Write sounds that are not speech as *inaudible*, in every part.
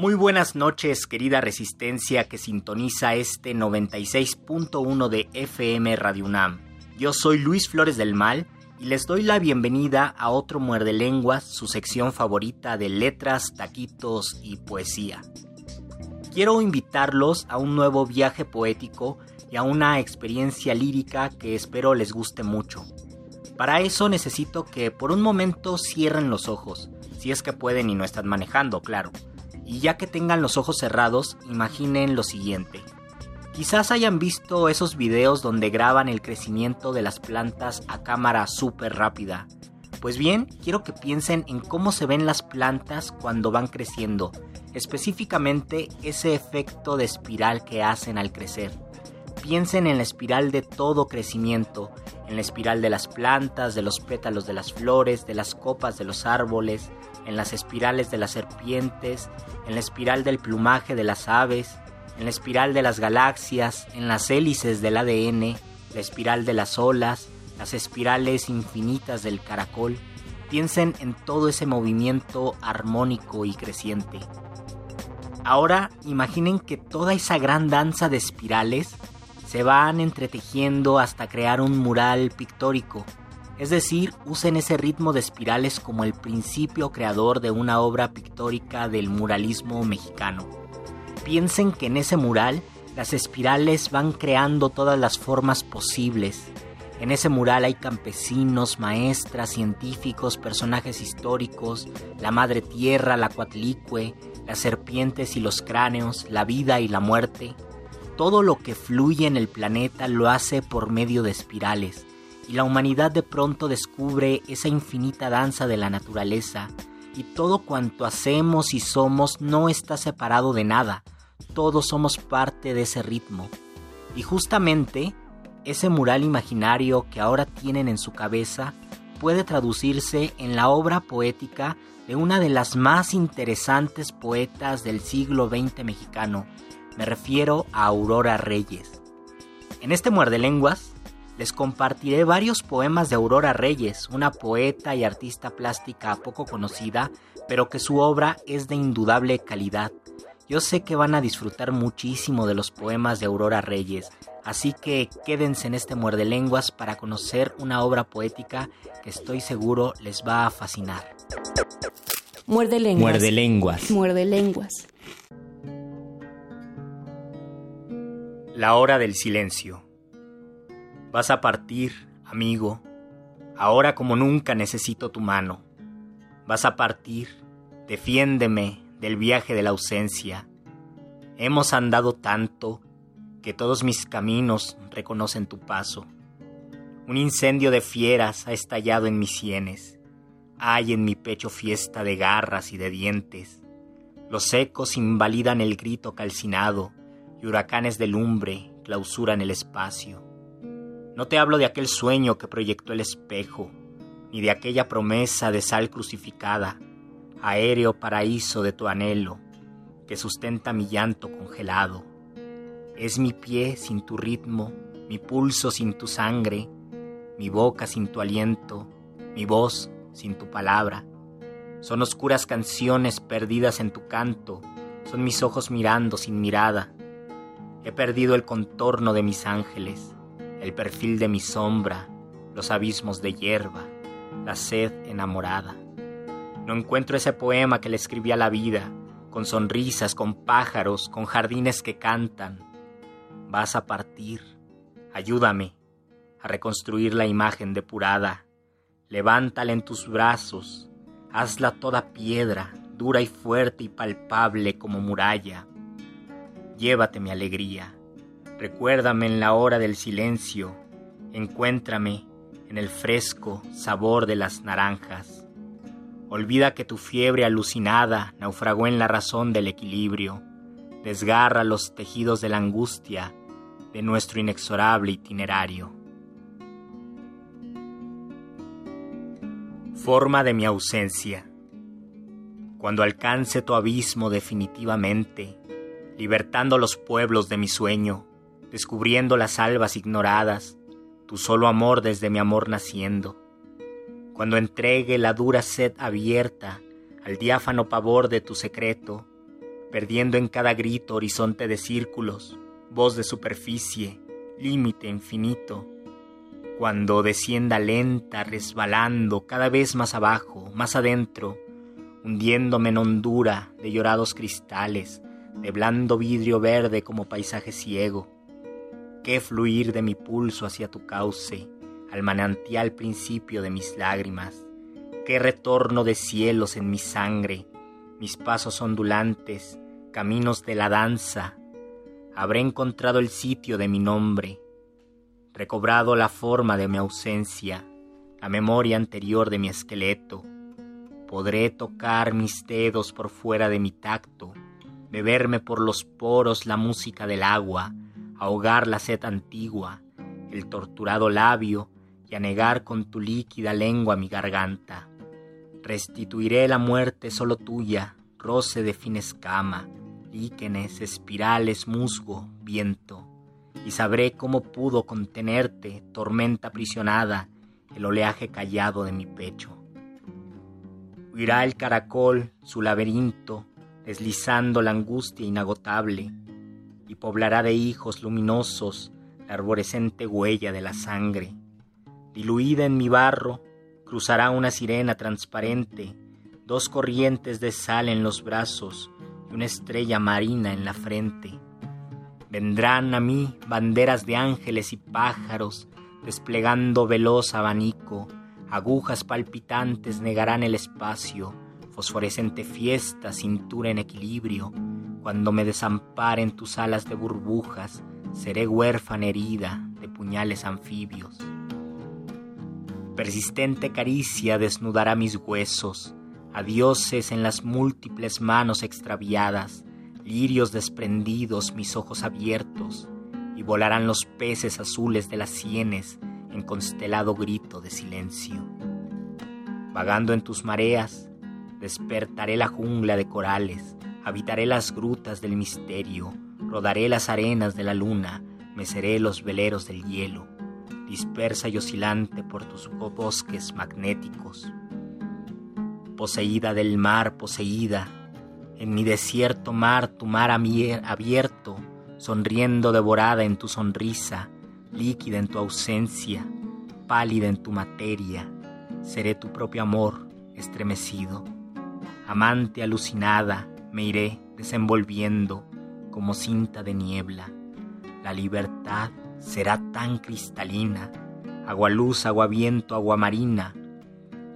Muy buenas noches, querida resistencia que sintoniza este 96.1 de FM Radio UNAM. Yo soy Luis Flores del Mal y les doy la bienvenida a otro Muerde Lenguas, su sección favorita de letras, taquitos y poesía. Quiero invitarlos a un nuevo viaje poético y a una experiencia lírica que espero les guste mucho. Para eso necesito que por un momento cierren los ojos, si es que pueden y no están manejando, claro. Y ya que tengan los ojos cerrados, imaginen lo siguiente. Quizás hayan visto esos videos donde graban el crecimiento de las plantas a cámara súper rápida. Pues bien, quiero que piensen en cómo se ven las plantas cuando van creciendo, específicamente ese efecto de espiral que hacen al crecer. Piensen en la espiral de todo crecimiento, en la espiral de las plantas, de los pétalos de las flores, de las copas de los árboles, en las espirales de las serpientes, en la espiral del plumaje de las aves, en la espiral de las galaxias, en las hélices del ADN, la espiral de las olas, las espirales infinitas del caracol. Piensen en todo ese movimiento armónico y creciente. Ahora imaginen que toda esa gran danza de espirales se van entretejiendo hasta crear un mural pictórico. Es decir, usen ese ritmo de espirales como el principio creador de una obra pictórica del muralismo mexicano. Piensen que en ese mural las espirales van creando todas las formas posibles. En ese mural hay campesinos, maestras, científicos, personajes históricos, la madre tierra, la cuatlicue, las serpientes y los cráneos, la vida y la muerte. Todo lo que fluye en el planeta lo hace por medio de espirales, y la humanidad de pronto descubre esa infinita danza de la naturaleza, y todo cuanto hacemos y somos no está separado de nada, todos somos parte de ese ritmo. Y justamente ese mural imaginario que ahora tienen en su cabeza puede traducirse en la obra poética de una de las más interesantes poetas del siglo XX mexicano. Me refiero a Aurora Reyes. En este Muerde Lenguas les compartiré varios poemas de Aurora Reyes, una poeta y artista plástica poco conocida, pero que su obra es de indudable calidad. Yo sé que van a disfrutar muchísimo de los poemas de Aurora Reyes, así que quédense en este muerde lenguas para conocer una obra poética que estoy seguro les va a fascinar. Muerde lenguas. Muerde lenguas. Muerde lenguas. La hora del silencio. Vas a partir, amigo. Ahora como nunca necesito tu mano. Vas a partir. Defiéndeme del viaje de la ausencia. Hemos andado tanto que todos mis caminos reconocen tu paso. Un incendio de fieras ha estallado en mis sienes. Hay en mi pecho fiesta de garras y de dientes. Los ecos invalidan el grito calcinado y huracanes de lumbre clausuran el espacio. No te hablo de aquel sueño que proyectó el espejo, ni de aquella promesa de sal crucificada, aéreo paraíso de tu anhelo, que sustenta mi llanto congelado. Es mi pie sin tu ritmo, mi pulso sin tu sangre, mi boca sin tu aliento, mi voz sin tu palabra. Son oscuras canciones perdidas en tu canto, son mis ojos mirando sin mirada. He perdido el contorno de mis ángeles, el perfil de mi sombra, los abismos de hierba, la sed enamorada. No encuentro ese poema que le escribí a la vida, con sonrisas, con pájaros, con jardines que cantan. Vas a partir. Ayúdame a reconstruir la imagen depurada. Levántala en tus brazos, hazla toda piedra, dura y fuerte y palpable como muralla. Llévate mi alegría, recuérdame en la hora del silencio, encuéntrame en el fresco sabor de las naranjas. Olvida que tu fiebre alucinada naufragó en la razón del equilibrio, desgarra los tejidos de la angustia de nuestro inexorable itinerario. Forma de mi ausencia. Cuando alcance tu abismo definitivamente, libertando los pueblos de mi sueño, descubriendo las albas ignoradas, tu solo amor desde mi amor naciendo. Cuando entregue la dura sed abierta al diáfano pavor de tu secreto, perdiendo en cada grito horizonte de círculos, voz de superficie, límite infinito, cuando descienda lenta, resbalando cada vez más abajo, más adentro, hundiéndome en hondura de llorados cristales, de blando vidrio verde como paisaje ciego. Qué fluir de mi pulso hacia tu cauce, al manantial principio de mis lágrimas. Qué retorno de cielos en mi sangre, mis pasos ondulantes, caminos de la danza, habré encontrado el sitio de mi nombre, recobrado la forma de mi ausencia, la memoria anterior de mi esqueleto. Podré tocar mis dedos por fuera de mi tacto, beberme por los poros la música del agua, ahogar la sed antigua, el torturado labio y anegar con tu líquida lengua mi garganta. Restituiré la muerte solo tuya, roce de fin escama, líquenes, espirales, musgo, viento, y sabré cómo pudo contenerte, tormenta aprisionada, el oleaje callado de mi pecho. Huirá el caracol su laberinto, deslizando la angustia inagotable, y poblará de hijos luminosos la arborescente huella de la sangre. Diluida en mi barro, cruzará una sirena transparente, dos corrientes de sal en los brazos, una estrella marina en la frente. Vendrán a mí banderas de ángeles y pájaros, desplegando veloz abanico, agujas palpitantes negarán el espacio, fosforescente fiesta, cintura en equilibrio, cuando me desamparen tus alas de burbujas, seré huérfana herida de puñales anfibios. Persistente caricia desnudará mis huesos, a dioses en las múltiples manos extraviadas, lirios desprendidos mis ojos abiertos, y volarán los peces azules de las sienes en constelado grito de silencio. Vagando en tus mareas, despertaré la jungla de corales, habitaré las grutas del misterio, rodaré las arenas de la luna, meceré los veleros del hielo, dispersa y oscilante por tus bosques magnéticos poseída del mar, poseída. En mi desierto mar, tu mar abierto, sonriendo devorada en tu sonrisa, líquida en tu ausencia, pálida en tu materia, seré tu propio amor estremecido. Amante alucinada, me iré desenvolviendo como cinta de niebla. La libertad será tan cristalina, agua luz, agua viento, agua marina,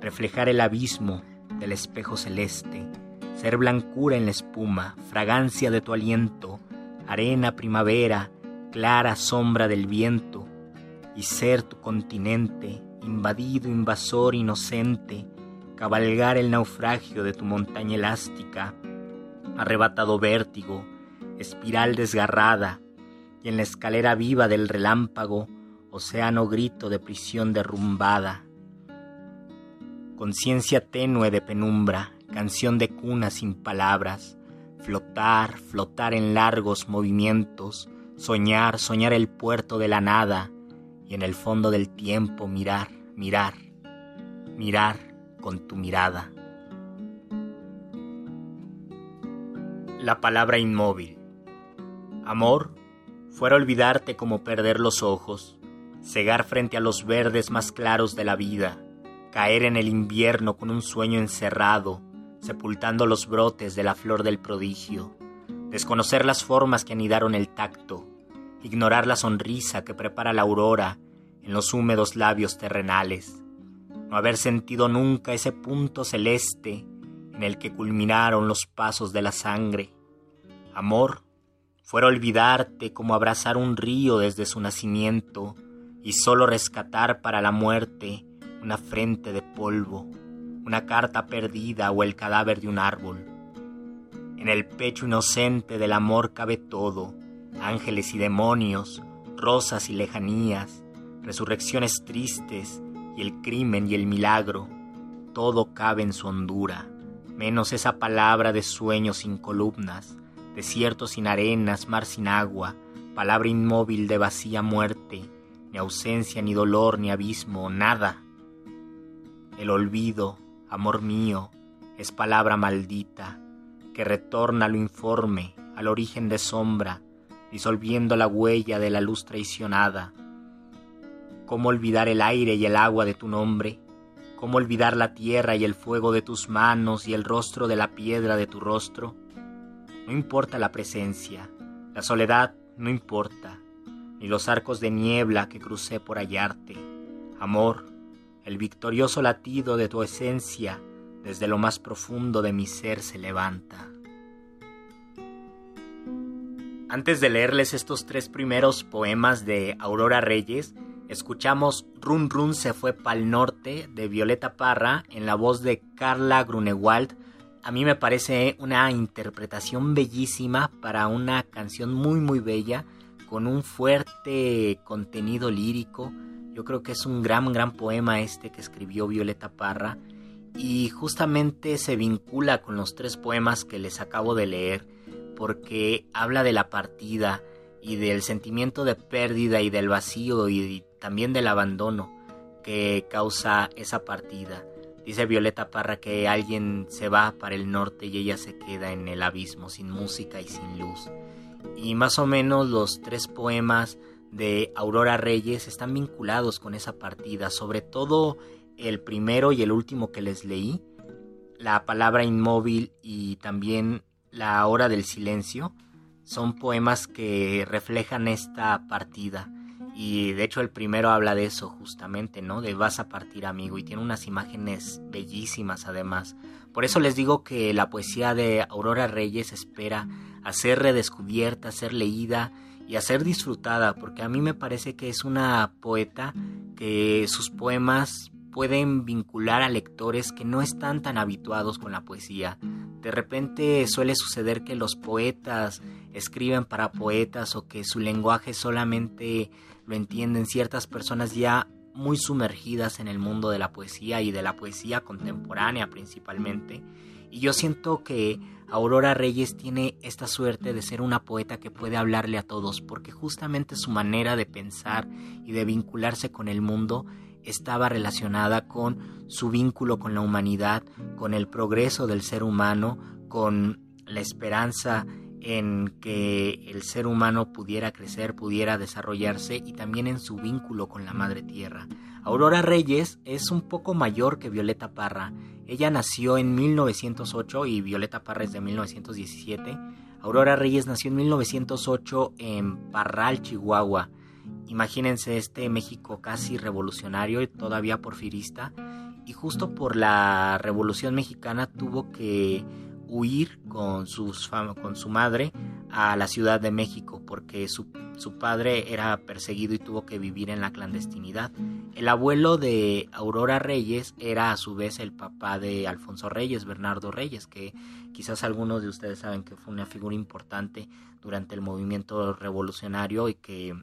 reflejar el abismo del espejo celeste, ser blancura en la espuma, fragancia de tu aliento, arena primavera, clara sombra del viento, y ser tu continente, invadido, invasor, inocente, cabalgar el naufragio de tu montaña elástica, arrebatado vértigo, espiral desgarrada, y en la escalera viva del relámpago, océano grito de prisión derrumbada, conciencia tenue de penumbra, canción de cuna sin palabras, flotar, flotar en largos movimientos, soñar, soñar el puerto de la nada y en el fondo del tiempo mirar, mirar, mirar con tu mirada. La palabra inmóvil. Amor, fuera olvidarte como perder los ojos, cegar frente a los verdes más claros de la vida, caer en el invierno con un sueño encerrado, sepultando los brotes de la flor del prodigio, desconocer las formas que anidaron el tacto, ignorar la sonrisa que prepara la aurora en los húmedos labios terrenales, no haber sentido nunca ese punto celeste en el que culminaron los pasos de la sangre. Amor, fuera olvidarte como abrazar un río desde su nacimiento y solo rescatar para la muerte una frente de polvo, una carta perdida o el cadáver de un árbol. En el pecho inocente del amor cabe todo, ángeles y demonios, rosas y lejanías, resurrecciones tristes y el crimen y el milagro, todo cabe en su hondura, menos esa palabra de sueños sin columnas, desierto sin arenas, mar sin agua, palabra inmóvil de vacía muerte, ni ausencia, ni dolor, ni abismo, nada. El olvido, amor mío, es palabra maldita, que retorna a lo informe, al origen de sombra, disolviendo la huella de la luz traicionada. ¿Cómo olvidar el aire y el agua de tu nombre? ¿Cómo olvidar la tierra y el fuego de tus manos y el rostro de la piedra de tu rostro? No importa la presencia, la soledad no importa, ni los arcos de niebla que crucé por hallarte. Amor, el victorioso latido de tu esencia desde lo más profundo de mi ser se levanta. Antes de leerles estos tres primeros poemas de Aurora Reyes, escuchamos Run Run se fue pa'l norte de Violeta Parra en la voz de Carla Grunewald. A mí me parece una interpretación bellísima para una canción muy muy bella con un fuerte contenido lírico yo creo que es un gran, gran poema este que escribió Violeta Parra y justamente se vincula con los tres poemas que les acabo de leer porque habla de la partida y del sentimiento de pérdida y del vacío y también del abandono que causa esa partida. Dice Violeta Parra que alguien se va para el norte y ella se queda en el abismo sin música y sin luz. Y más o menos los tres poemas de Aurora Reyes están vinculados con esa partida, sobre todo el primero y el último que les leí, la palabra inmóvil y también la hora del silencio, son poemas que reflejan esta partida. Y de hecho el primero habla de eso justamente, ¿no? De vas a partir amigo y tiene unas imágenes bellísimas además. Por eso les digo que la poesía de Aurora Reyes espera a ser redescubierta, a ser leída y a ser disfrutada, porque a mí me parece que es una poeta que sus poemas pueden vincular a lectores que no están tan habituados con la poesía. De repente suele suceder que los poetas escriben para poetas o que su lenguaje solamente lo entienden ciertas personas ya muy sumergidas en el mundo de la poesía y de la poesía contemporánea principalmente. Y yo siento que Aurora Reyes tiene esta suerte de ser una poeta que puede hablarle a todos, porque justamente su manera de pensar y de vincularse con el mundo estaba relacionada con su vínculo con la humanidad, con el progreso del ser humano, con la esperanza en que el ser humano pudiera crecer, pudiera desarrollarse y también en su vínculo con la madre tierra. Aurora Reyes es un poco mayor que Violeta Parra. Ella nació en 1908 y Violeta Parra es de 1917. Aurora Reyes nació en 1908 en Parral, Chihuahua. Imagínense este México casi revolucionario y todavía porfirista. Y justo por la Revolución Mexicana tuvo que huir con, sus con su madre a la Ciudad de México porque su, su, padre era perseguido y tuvo que vivir en la clandestinidad. El abuelo de Aurora Reyes era a su vez el papá de Alfonso Reyes, Bernardo Reyes, que quizás algunos de ustedes saben que fue una figura importante durante el movimiento revolucionario y que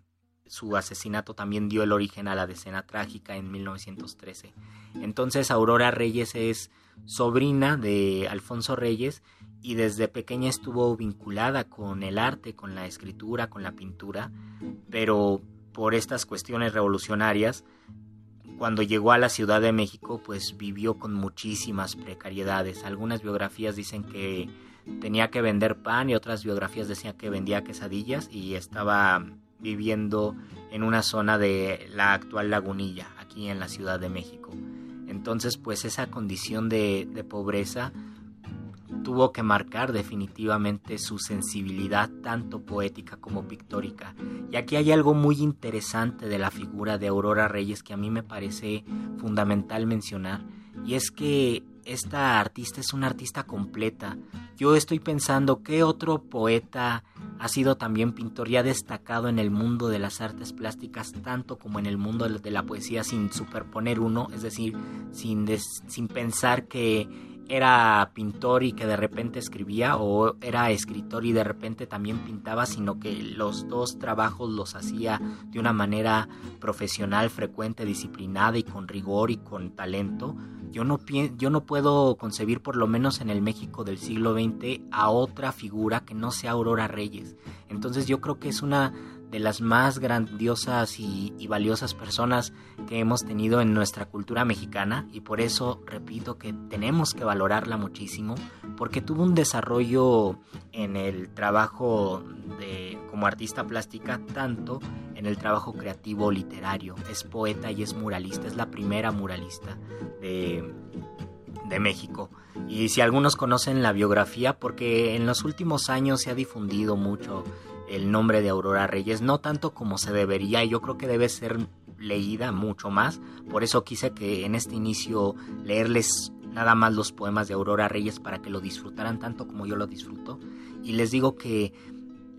su asesinato también dio el origen a la decena trágica en 1913. Entonces Aurora Reyes es sobrina de Alfonso Reyes y desde pequeña estuvo vinculada con el arte, con la escritura, con la pintura, pero por estas cuestiones revolucionarias, cuando llegó a la Ciudad de México, pues vivió con muchísimas precariedades. Algunas biografías dicen que tenía que vender pan y otras biografías decían que vendía quesadillas y estaba viviendo en una zona de la actual lagunilla, aquí en la Ciudad de México. Entonces, pues esa condición de, de pobreza tuvo que marcar definitivamente su sensibilidad tanto poética como pictórica. Y aquí hay algo muy interesante de la figura de Aurora Reyes que a mí me parece fundamental mencionar, y es que esta artista es una artista completa. Yo estoy pensando qué otro poeta ha sido también pintor y ha destacado en el mundo de las artes plásticas tanto como en el mundo de la poesía sin superponer uno, es decir, sin, sin pensar que era pintor y que de repente escribía o era escritor y de repente también pintaba, sino que los dos trabajos los hacía de una manera profesional, frecuente, disciplinada y con rigor y con talento. Yo no, yo no puedo concebir, por lo menos en el México del siglo XX, a otra figura que no sea Aurora Reyes. Entonces yo creo que es una de las más grandiosas y, valiosas personas que hemos tenido en nuestra cultura mexicana y por eso repito que tenemos que valorarla muchísimo porque tuvo un desarrollo en el trabajo de, como artista plástica tanto en el trabajo creativo literario. Es poeta y es muralista, es la primera muralista de, de México. Y si algunos conocen la biografía, porque en los últimos años se ha difundido mucho el nombre de Aurora Reyes, no tanto como se debería, yo creo que debe ser leída mucho más, por eso quise que en este inicio leerles nada más los poemas de Aurora Reyes para que lo disfrutaran tanto como yo lo disfruto, y les digo que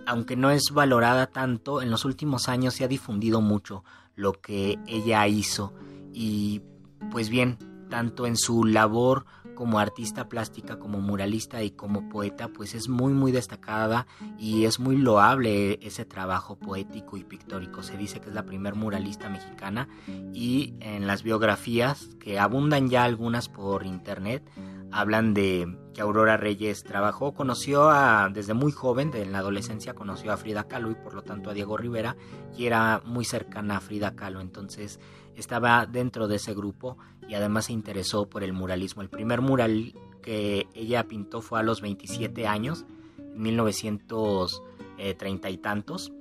aunque no es valorada tanto, en los últimos años se ha difundido mucho lo que ella hizo, y pues bien, tanto en su labor como artista plástica, como muralista y como poeta, pues es muy muy destacada y es muy loable ese trabajo poético y pictórico. Se dice que es la primer muralista mexicana y en las biografías, que abundan ya algunas por internet, hablan de que Aurora Reyes trabajó, conoció a, desde muy joven, en la adolescencia, conoció a Frida Kahlo y por lo tanto a Diego Rivera y era muy cercana a Frida Kahlo. Entonces estaba dentro de ese grupo y además se interesó por el muralismo. El primer mural que ella pintó fue a los 27 años, en 1930 y tantos,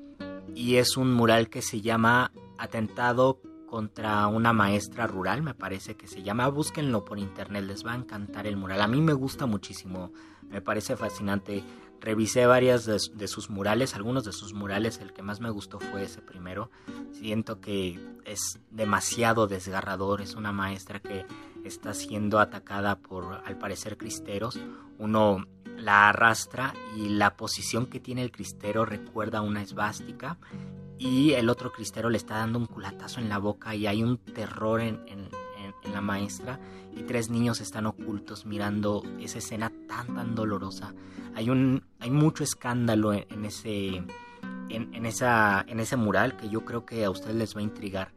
y es un mural que se llama Atentado contra una maestra rural, me parece que se llama. Búsquenlo por internet, les va a encantar el mural. A mí me gusta muchísimo, me parece fascinante revisé varias de, sus murales, algunos de sus murales, el que más me gustó fue ese primero. Siento que es demasiado desgarrador, es una maestra que está siendo atacada por, al parecer, cristeros. Uno la arrastra y la posición que tiene el cristero recuerda una esvástica y el otro cristero le está dando un culatazo en la boca y hay un terror en, en la maestra y tres niños están ocultos mirando esa escena tan tan dolorosa hay un hay mucho escándalo en, ese en, esa en ese mural que yo creo que a ustedes les va a intrigar.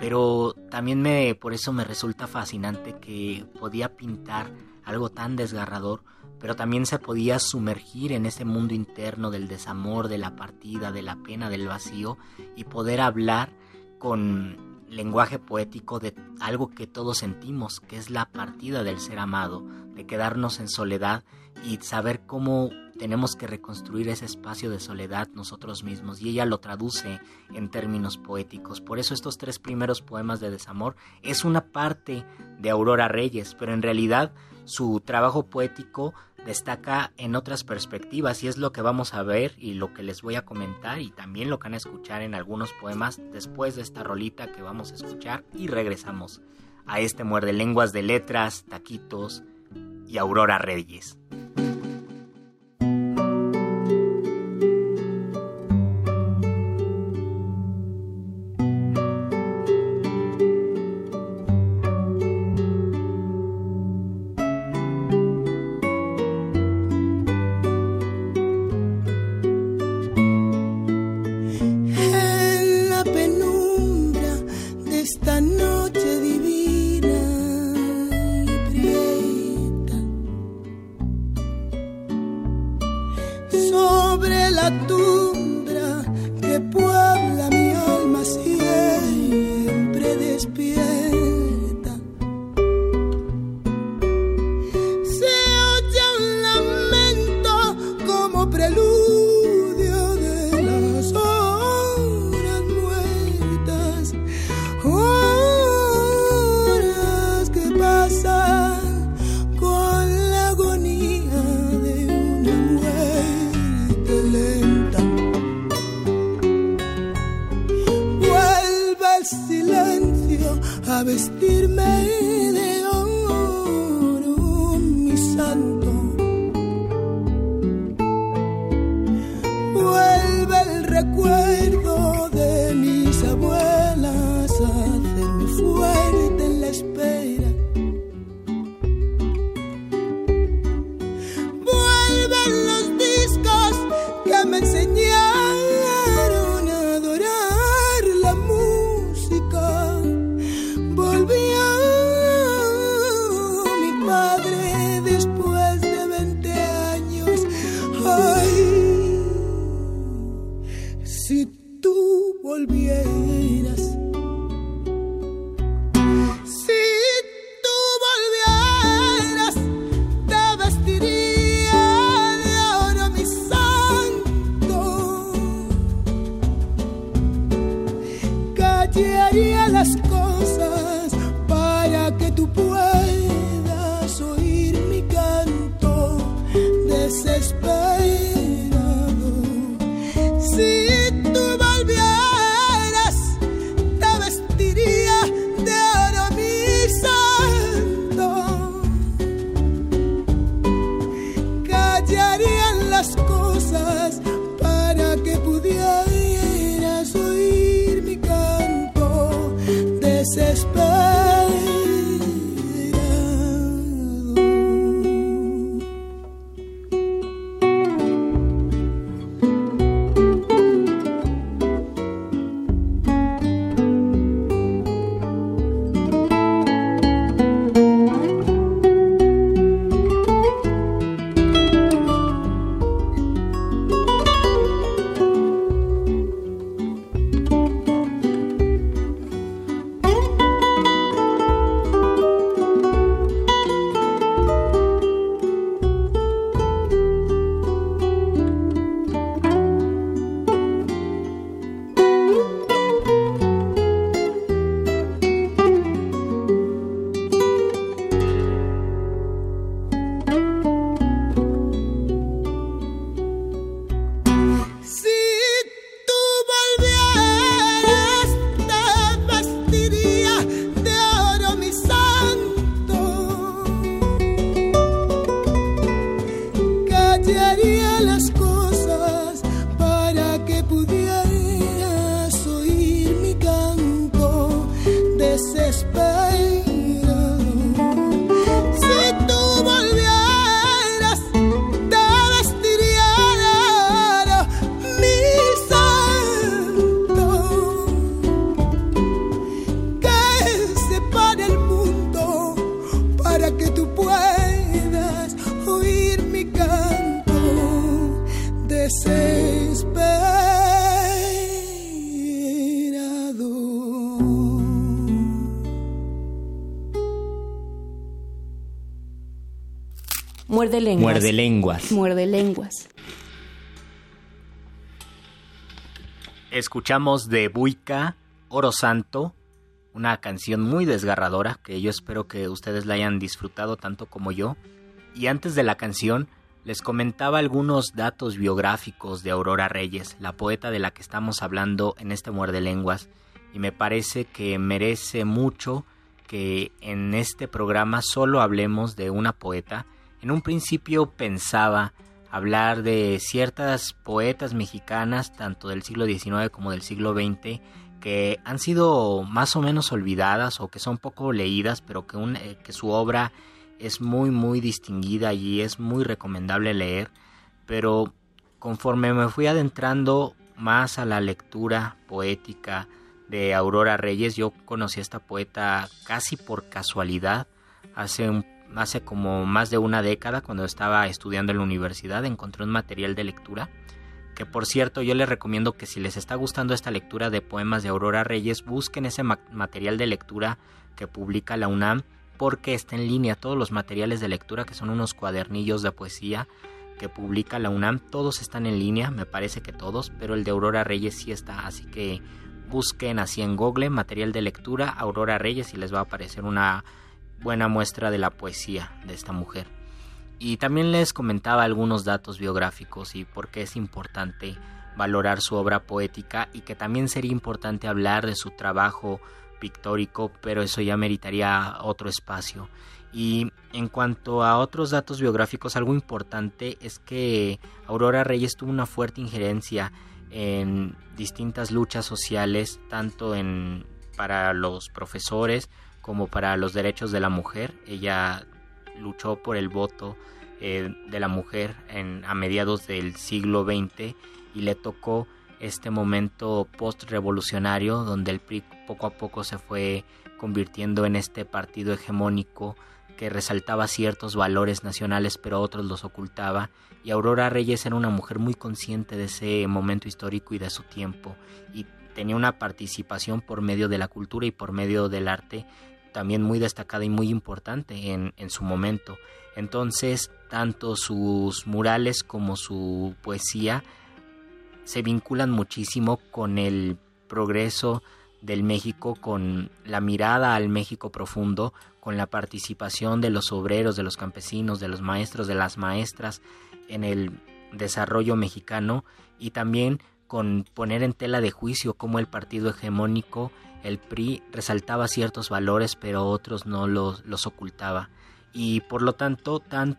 Pero también me por eso me resulta fascinante que podía pintar algo tan desgarrador pero también se podía sumergir en ese mundo interno del desamor, de la partida, de la pena, del vacío y poder hablar con lenguaje poético de algo que todos sentimos, que es la partida del ser amado, de quedarnos en soledad y saber cómo tenemos que reconstruir ese espacio de soledad nosotros mismos y ella lo traduce en términos poéticos. Por eso estos tres primeros poemas de desamor es una parte de Aurora Reyes, pero en realidad su trabajo poético destaca en otras perspectivas y es lo que vamos a ver y lo que les voy a comentar y también lo que van a escuchar en algunos poemas después de esta rolita que vamos a escuchar y regresamos a este muerde lenguas de letras, taquitos y Aurora Reyes. Muerde lenguas. Muerde lenguas. Muerde lenguas. Escuchamos de Buica, Oro Santo, una canción muy desgarradora que yo espero que ustedes la hayan disfrutado tanto como yo. Y antes de la canción les comentaba algunos datos biográficos de Aurora Reyes, la poeta de la que estamos hablando en este Muerde Lenguas, y me parece que merece mucho que en este programa solo hablemos de una poeta. En un principio pensaba hablar de ciertas poetas mexicanas, tanto del siglo XIX como del siglo XX, que han sido más o menos olvidadas o que son poco leídas, pero eh, que su obra es muy muy distinguida y es muy recomendable leer. Pero conforme me fui adentrando más a la lectura poética de Aurora Reyes, yo conocí a esta poeta casi por casualidad hace un- hace como más de una década cuando estaba estudiando en la universidad, encontré un material de lectura que por cierto yo les recomiendo que si les está gustando esta lectura de poemas de Aurora Reyes, busquen ese material de lectura que publica la UNAM porque está en línea. Todos los materiales de lectura que son unos cuadernillos de poesía que publica la UNAM, todos están en línea, me parece que todos, pero el de Aurora Reyes sí está, así que busquen así en Google material de lectura Aurora Reyes y les va a aparecer una buena muestra de la poesía de esta mujer. Y también les comentaba algunos datos biográficos y por qué es importante valorar su obra poética y que también sería importante hablar de su trabajo pictórico, pero eso ya meritaría otro espacio. Y en cuanto a otros datos biográficos, algo importante es que Aurora Reyes tuvo una fuerte injerencia en distintas luchas sociales, tanto en para los profesores como para los derechos de la mujer. Ella luchó por el voto eh, de la mujer en, a mediados del siglo XX y le tocó este momento post-revolucionario donde el PRI poco a poco se fue convirtiendo en este partido hegemónico que resaltaba ciertos valores nacionales pero otros los ocultaba y Aurora Reyes era una mujer muy consciente de ese momento histórico y de su tiempo y tenía una participación por medio de la cultura y por medio del arte también muy destacada y muy importante en, en su momento. Entonces, tanto sus murales como su poesía se vinculan muchísimo con el progreso del México, con la mirada al México profundo, con la participación de los obreros, de los campesinos, de los maestros, de las maestras en el desarrollo mexicano y también con poner en tela de juicio cómo el partido hegemónico el PRI resaltaba ciertos valores pero otros no los, los ocultaba. Y por lo tanto tan,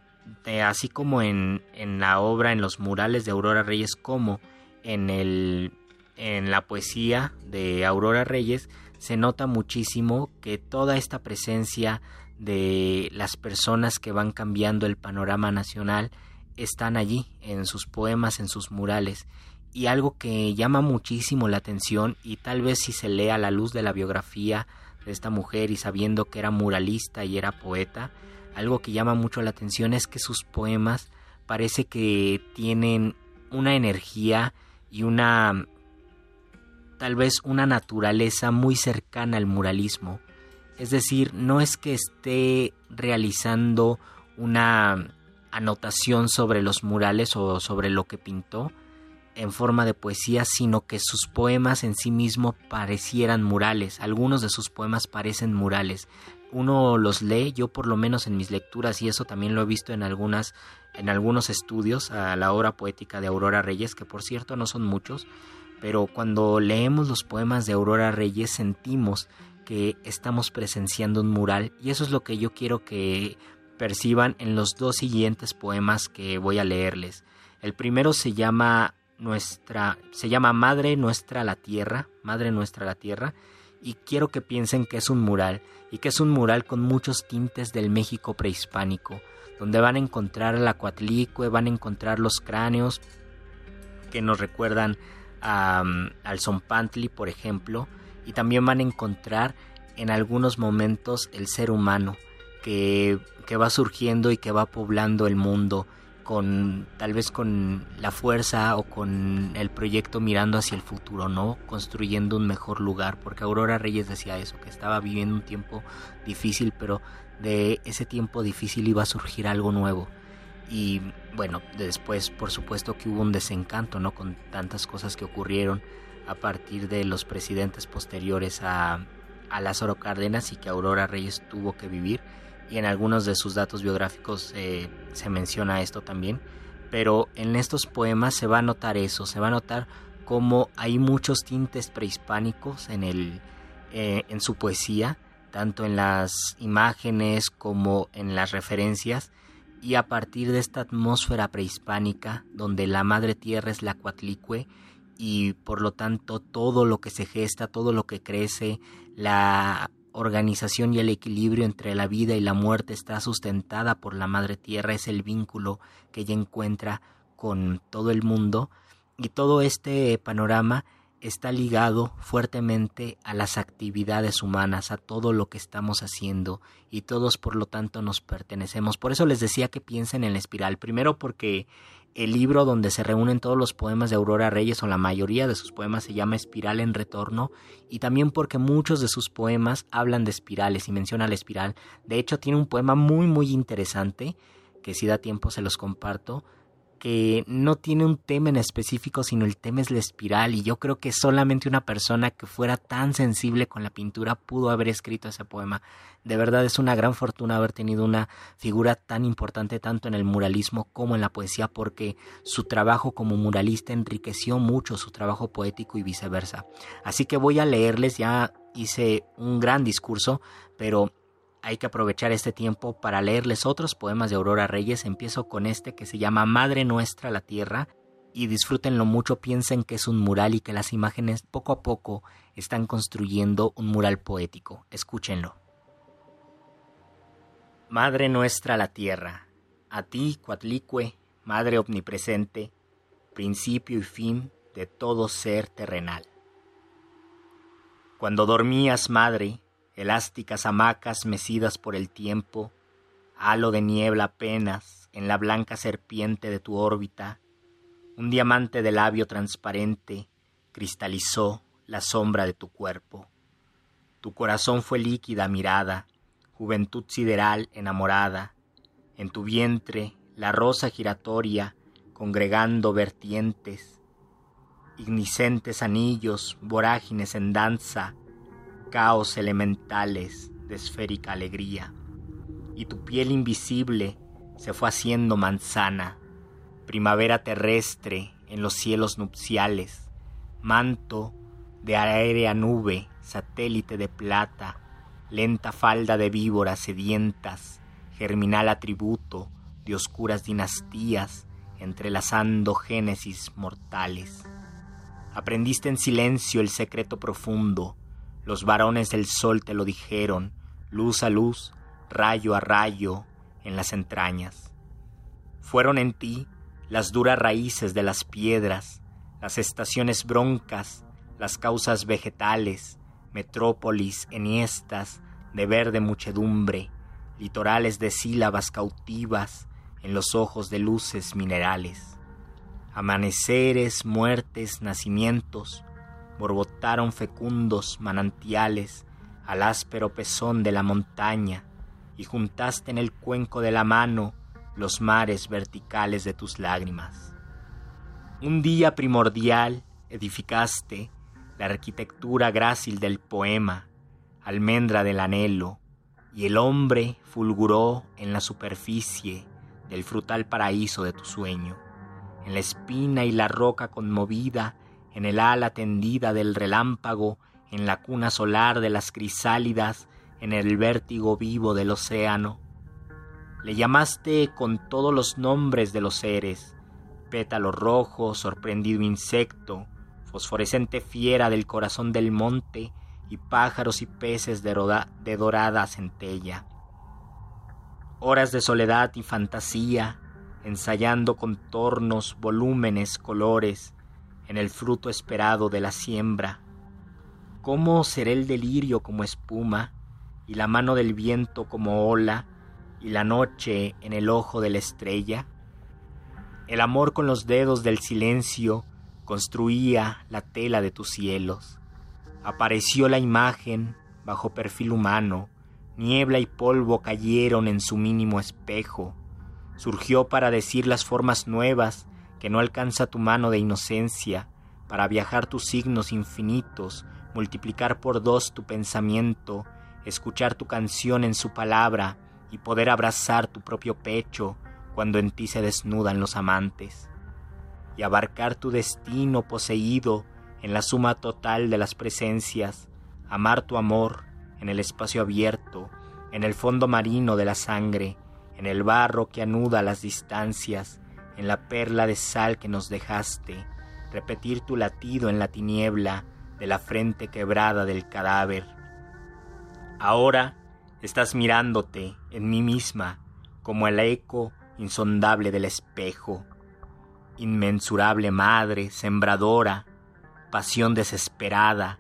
así como en, en, la obra en los murales de Aurora Reyes como en, el, en la poesía de Aurora Reyes se nota muchísimo que toda esta presencia de las personas que van cambiando el panorama nacional están allí en sus poemas, en sus murales y algo que llama muchísimo la atención y tal vez si se lee a la luz de la biografía de esta mujer y sabiendo que era muralista y era poeta, algo que llama mucho la atención es que sus poemas parece que tienen una energía y una tal vez una naturaleza muy cercana al muralismo. Es decir, no es que esté realizando una anotación sobre los murales o sobre lo que pintó, en forma de poesía, sino que sus poemas en sí mismo parecieran murales. Algunos de sus poemas parecen murales. Uno los lee, yo por lo menos en mis lecturas, y eso también lo he visto en algunas, en algunos estudios a la obra poética de Aurora Reyes, que por cierto no son muchos, pero cuando leemos los poemas de Aurora Reyes sentimos que estamos presenciando un mural, y eso es lo que yo quiero que perciban en los dos siguientes poemas que voy a leerles. El primero se llama nuestra, se llama Madre Nuestra la Tierra, Madre Nuestra la Tierra, y quiero que piensen que es un mural, y que es un mural con muchos tintes del México prehispánico, donde van a encontrar la Coatlicue, van a encontrar los cráneos que nos recuerdan al Zompantli, por ejemplo, y también van a encontrar en algunos momentos el ser humano que, que va surgiendo y que va poblando el mundo con tal vez con la fuerza o con el proyecto mirando hacia el futuro, ¿no? Construyendo un mejor lugar, porque Aurora Reyes decía eso, que estaba viviendo un tiempo difícil, pero de ese tiempo difícil iba a surgir algo nuevo. Y bueno, después por supuesto que hubo un desencanto, ¿no? Con tantas cosas que ocurrieron a partir de los presidentes posteriores a, a Lázaro Cárdenas y que Aurora Reyes tuvo que vivir y en algunos de sus datos biográficos eh, se menciona esto también, pero en estos poemas se va a notar eso, se va a notar cómo hay muchos tintes prehispánicos en, el, eh, en su poesía, tanto en las imágenes como en las referencias, y a partir de esta atmósfera prehispánica, donde la madre tierra es la cuatlicue, y por lo tanto todo lo que se gesta, todo lo que crece, la organización y el equilibrio entre la vida y la muerte está sustentada por la Madre Tierra, es el vínculo que ella encuentra con todo el mundo y todo este panorama está ligado fuertemente a las actividades humanas, a todo lo que estamos haciendo y todos por lo tanto nos pertenecemos. Por eso les decía que piensen en la espiral. Primero porque el libro donde se reúnen todos los poemas de Aurora Reyes o la mayoría de sus poemas se llama Espiral en Retorno y también porque muchos de sus poemas hablan de espirales y menciona la espiral. De hecho tiene un poema muy muy interesante que si da tiempo se los comparto que no tiene un tema en específico, sino el tema es la espiral, y yo creo que solamente una persona que fuera tan sensible con la pintura pudo haber escrito ese poema. De verdad es una gran fortuna haber tenido una figura tan importante tanto en el muralismo como en la poesía, porque su trabajo como muralista enriqueció mucho su trabajo poético y viceversa. Así que voy a leerles, ya hice un gran discurso, pero hay que aprovechar este tiempo para leerles otros poemas de Aurora Reyes. Empiezo con este que se llama Madre Nuestra la Tierra y disfrútenlo mucho, piensen que es un mural y que las imágenes poco a poco están construyendo un mural poético. Escúchenlo. Madre Nuestra la Tierra, a ti, Cuatlicue, Madre omnipresente, principio y fin de todo ser terrenal. Cuando dormías, Madre, elásticas hamacas mecidas por el tiempo, halo de niebla apenas en la blanca serpiente de tu órbita, un diamante de labio transparente cristalizó la sombra de tu cuerpo. Tu corazón fue líquida mirada, juventud sideral enamorada, en tu vientre la rosa giratoria congregando vertientes, ignicentes anillos, vorágines en danza, caos elementales de esférica alegría, y tu piel invisible se fue haciendo manzana, primavera terrestre en los cielos nupciales, manto de aérea nube, satélite de plata, lenta falda de víboras sedientas, germinal atributo de oscuras dinastías, entrelazando génesis mortales. Aprendiste en silencio el secreto profundo, los varones del sol te lo dijeron, luz a luz, rayo a rayo, en las entrañas. Fueron en ti las duras raíces de las piedras, las estaciones broncas, las causas vegetales, metrópolis enhiestas de verde muchedumbre, litorales de sílabas cautivas en los ojos de luces minerales. Amaneceres, muertes, nacimientos, borbotaron fecundos manantiales al áspero pezón de la montaña, y juntaste en el cuenco de la mano los mares verticales de tus lágrimas. Un día primordial edificaste la arquitectura grácil del poema, almendra del anhelo, y el hombre fulguró en la superficie del frutal paraíso de tu sueño, en la espina y la roca conmovida en el ala tendida del relámpago, en la cuna solar de las crisálidas, en el vértigo vivo del océano. Le llamaste con todos los nombres de los seres, pétalo rojo, sorprendido insecto, fosforescente fiera del corazón del monte y pájaros y peces de, dorada centella. Horas de soledad y fantasía, ensayando contornos, volúmenes, colores, en el fruto esperado de la siembra. ¿Cómo será el delirio como espuma, y la mano del viento como ola, y la noche en el ojo de la estrella? El amor con los dedos del silencio construía la tela de tus cielos. Apareció la imagen bajo perfil humano, niebla y polvo cayeron en su mínimo espejo. Surgió para decir las formas nuevas que no alcanza tu mano de inocencia, para viajar tus signos infinitos, multiplicar por dos tu pensamiento, escuchar tu canción en su palabra y poder abrazar tu propio pecho cuando en ti se desnudan los amantes, y abarcar tu destino poseído en la suma total de las presencias, amar tu amor en el espacio abierto, en el fondo marino de la sangre, en el barro que anuda las distancias, en la perla de sal que nos dejaste, repetir tu latido en la tiniebla de la frente quebrada del cadáver. Ahora estás mirándote en mí misma como el eco insondable del espejo, inmensurable madre, sembradora, pasión desesperada,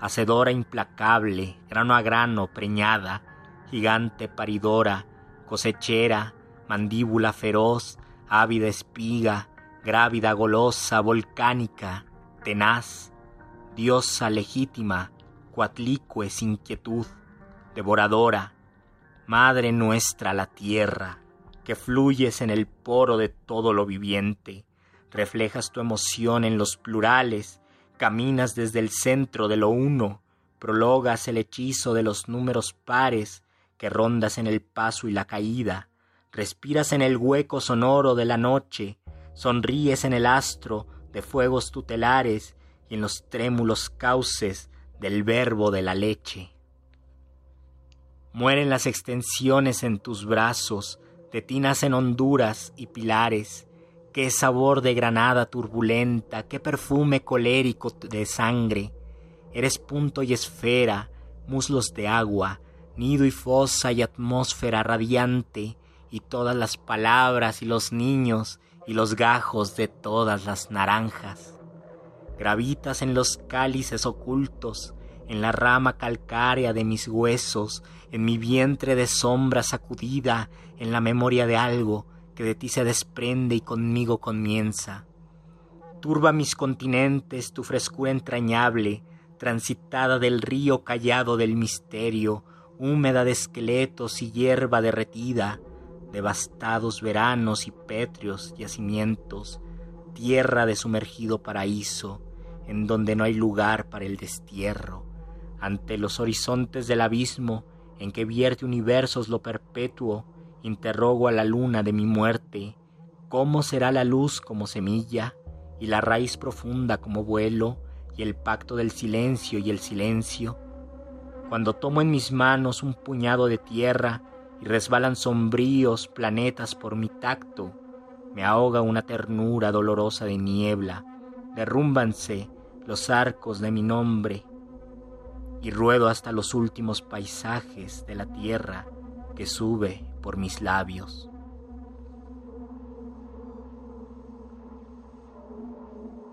hacedora implacable, grano a grano preñada, gigante paridora, cosechera, mandíbula feroz, ávida espiga, grávida golosa, volcánica, tenaz, diosa legítima, cuatlicue sin quietud, devoradora, madre nuestra la tierra, que fluyes en el poro de todo lo viviente, reflejas tu emoción en los plurales, caminas desde el centro de lo uno, prologas el hechizo de los números pares, que rondas en el paso y la caída, respiras en el hueco sonoro de la noche, sonríes en el astro de fuegos tutelares y en los trémulos cauces del verbo de la leche. Mueren las extensiones en tus brazos, de tinas en honduras y pilares, qué sabor de granada turbulenta, qué perfume colérico de sangre. Eres punto y esfera, muslos de agua, nido y fosa y atmósfera radiante, y todas las palabras y los niños y los gajos de todas las naranjas. Gravitas en los cálices ocultos, en la rama calcárea de mis huesos, en mi vientre de sombra sacudida, en la memoria de algo que de ti se desprende y conmigo comienza. Turba mis continentes tu frescura entrañable, transitada del río callado del misterio, húmeda de esqueletos y hierba derretida, devastados veranos y pétreos yacimientos, tierra de sumergido paraíso, en donde no hay lugar para el destierro, ante los horizontes del abismo en que vierte universos lo perpetuo, interrogo a la luna de mi muerte, cómo será la luz como semilla, y la raíz profunda como vuelo, y el pacto del silencio y el silencio, cuando tomo en mis manos un puñado de tierra y resbalan sombríos planetas por mi tacto, me ahoga una ternura dolorosa de niebla, derrúmbanse los arcos de mi nombre, y ruedo hasta los últimos paisajes de la tierra que sube por mis labios.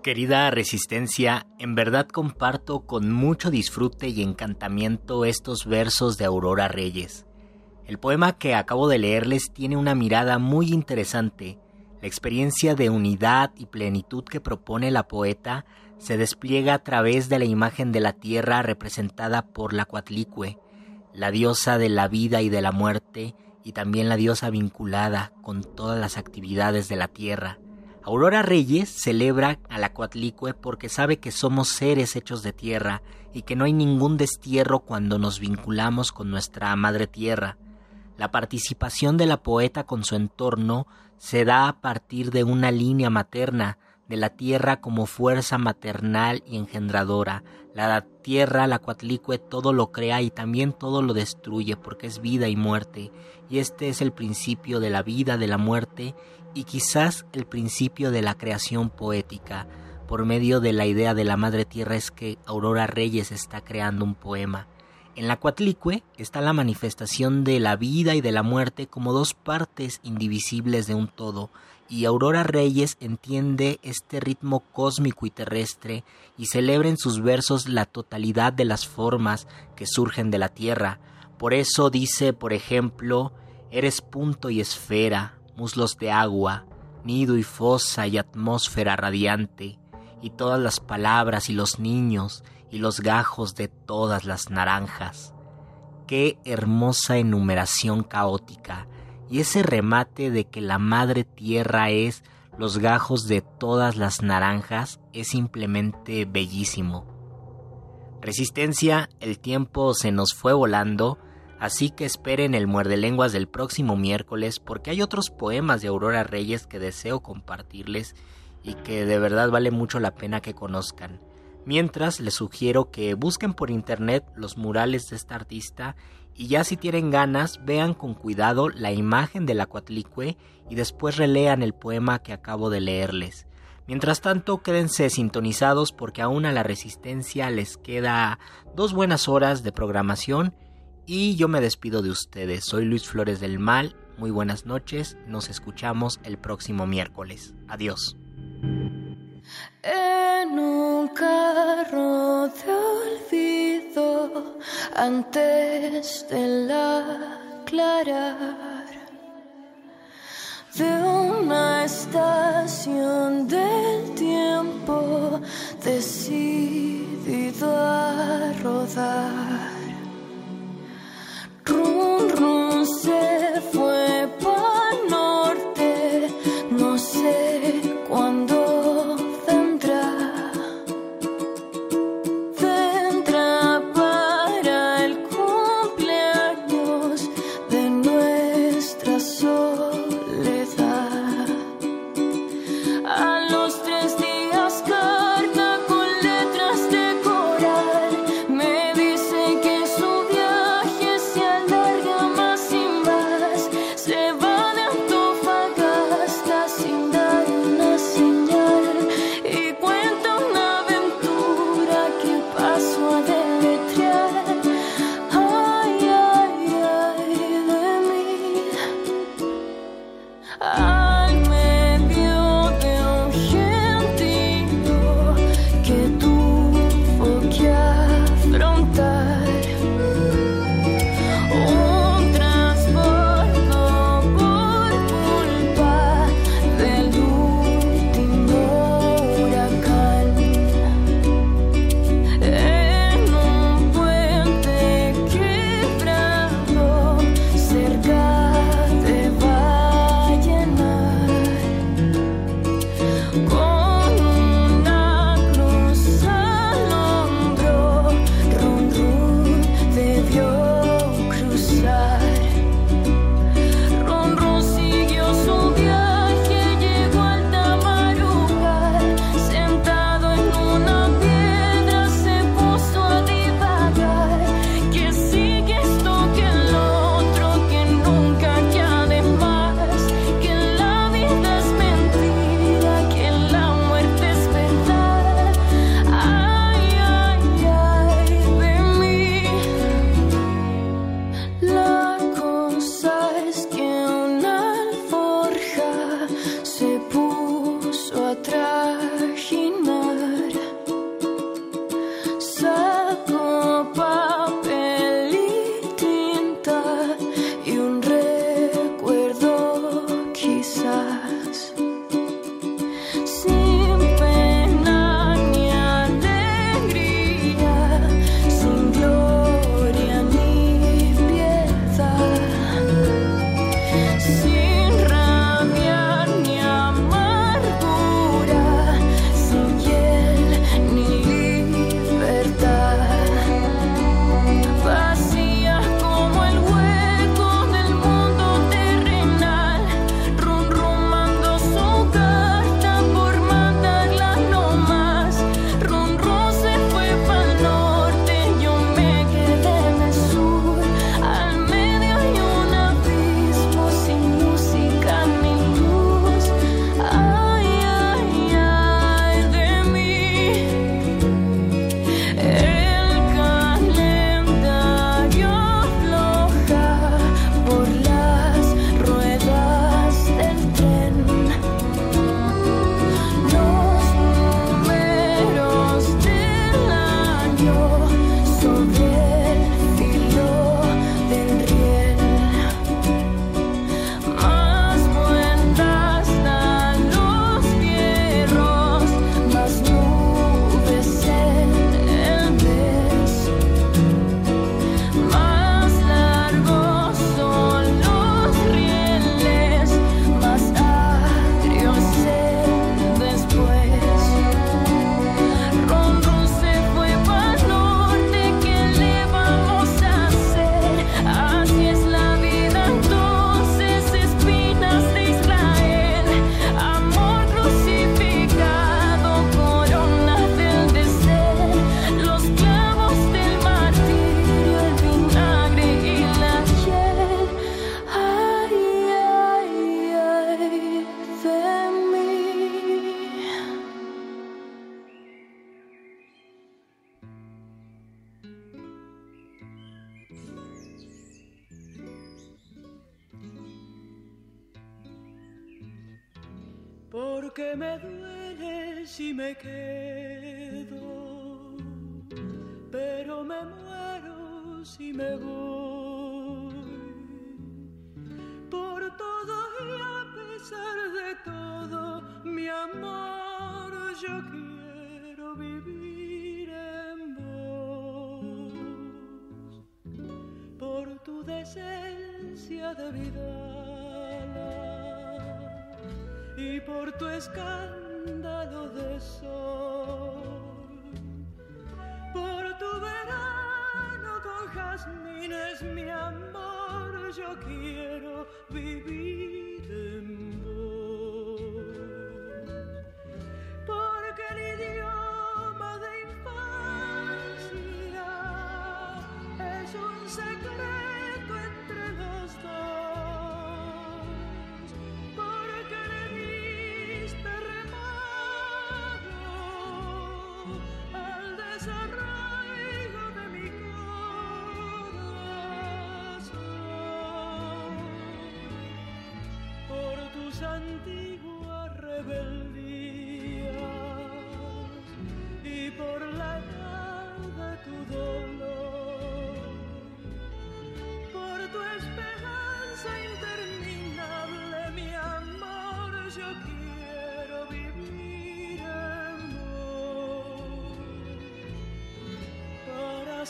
Querida Resistencia, en verdad comparto con mucho disfrute y encantamiento estos versos de Aurora Reyes. El poema que acabo de leerles tiene una mirada muy interesante. La experiencia de unidad y plenitud que propone la poeta se despliega a través de la imagen de la tierra representada por la Cuatlicue, la diosa de la vida y de la muerte, y también la diosa vinculada con todas las actividades de la tierra. Aurora Reyes celebra a la Coatlicue porque sabe que somos seres hechos de tierra y que no hay ningún destierro cuando nos vinculamos con nuestra madre tierra. La participación de la poeta con su entorno se da a partir de una línea materna, de la tierra como fuerza maternal y engendradora. La tierra, la cuatlicue, todo lo crea y también todo lo destruye porque es vida y muerte. Y este es el principio de la vida, de la muerte y quizás el principio de la creación poética. Por medio de la idea de la madre tierra es que Aurora Reyes está creando un poema. En la Cuatlicue está la manifestación de la vida y de la muerte como dos partes indivisibles de un todo, y Aurora Reyes entiende este ritmo cósmico y terrestre y celebra en sus versos la totalidad de las formas que surgen de la Tierra. Por eso dice, por ejemplo, eres punto y esfera, muslos de agua, nido y fosa y atmósfera radiante, y todas las palabras y los niños y los gajos de todas las naranjas. Qué hermosa enumeración caótica y ese remate de que la madre tierra es los gajos de todas las naranjas es simplemente bellísimo. Resistencia, el tiempo se nos fue volando, así que esperen el muerde lenguas del próximo miércoles porque hay otros poemas de Aurora Reyes que deseo compartirles y que de verdad vale mucho la pena que conozcan. Mientras les sugiero que busquen por internet los murales de esta artista y ya si tienen ganas vean con cuidado la imagen de la Cuatlicue y después relean el poema que acabo de leerles. Mientras tanto, quédense sintonizados porque aún a la resistencia les queda dos buenas horas de programación y yo me despido de ustedes. Soy Luis Flores del Mal, muy buenas noches, nos escuchamos el próximo miércoles. Adiós. En un carro de olvido antes de la aclarar de una estación del tiempo decidido a rodar. Run, run se fue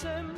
para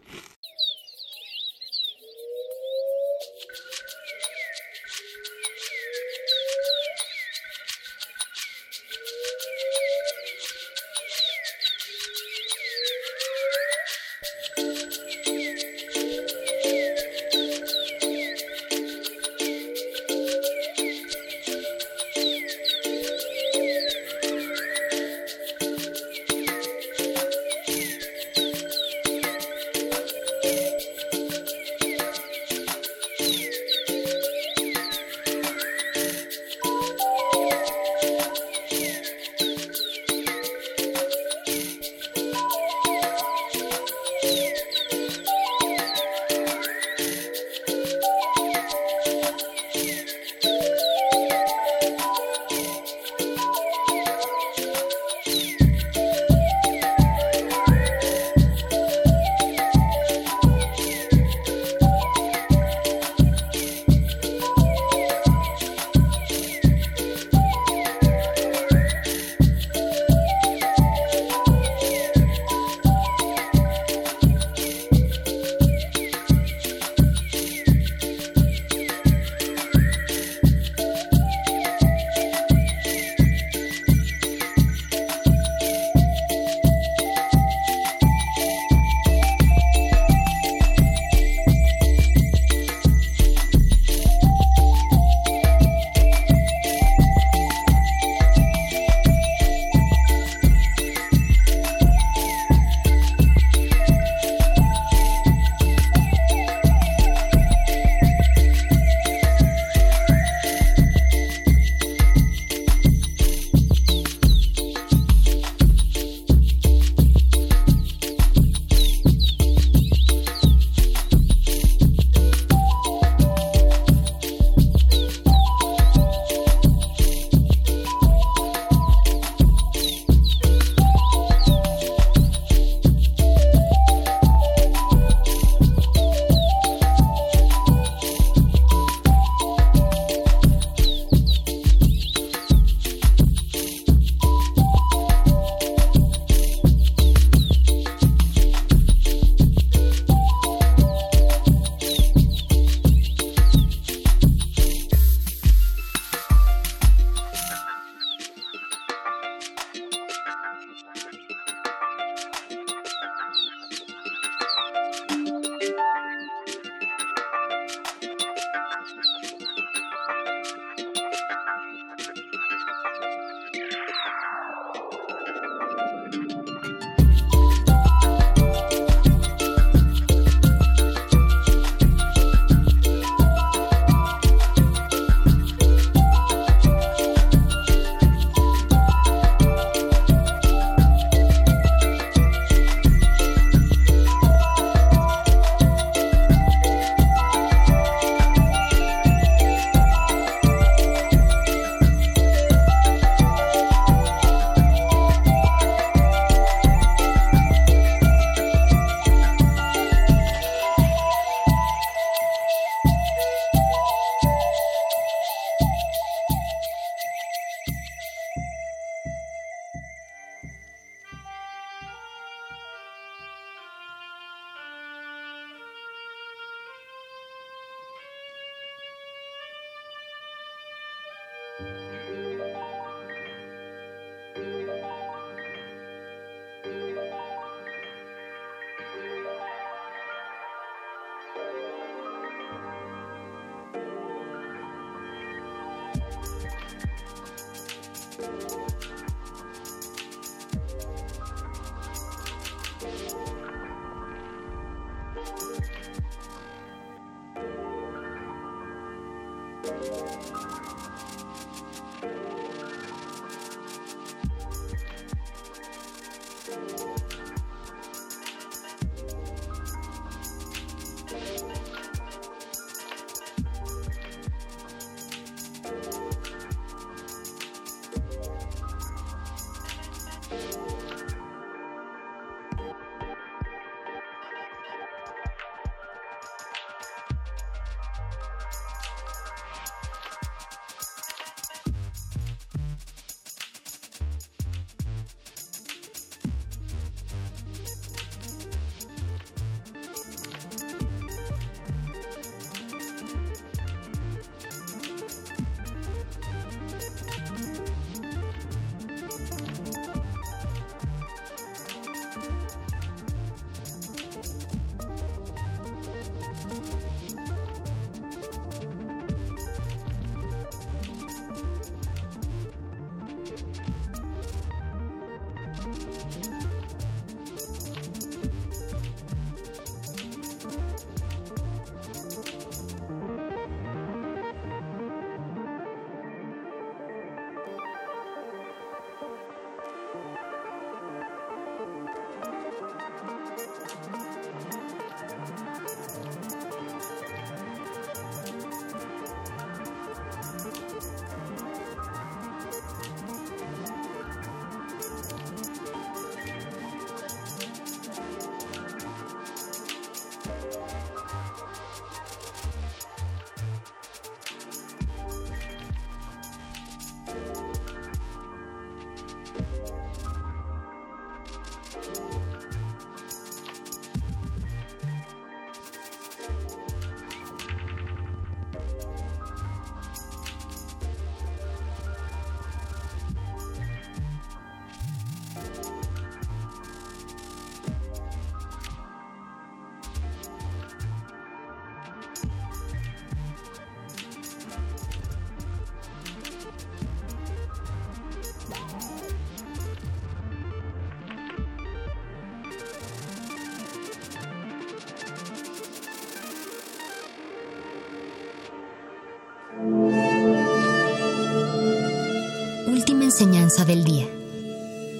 Enseñanza del día.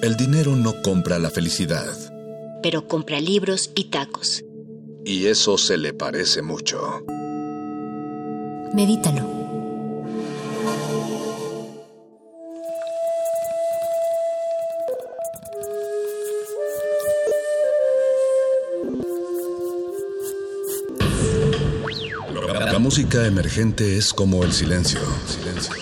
El dinero no compra la felicidad. Pero compra libros y tacos. Y eso se le parece mucho. Medítalo. La música emergente es como el silencio. Silencio.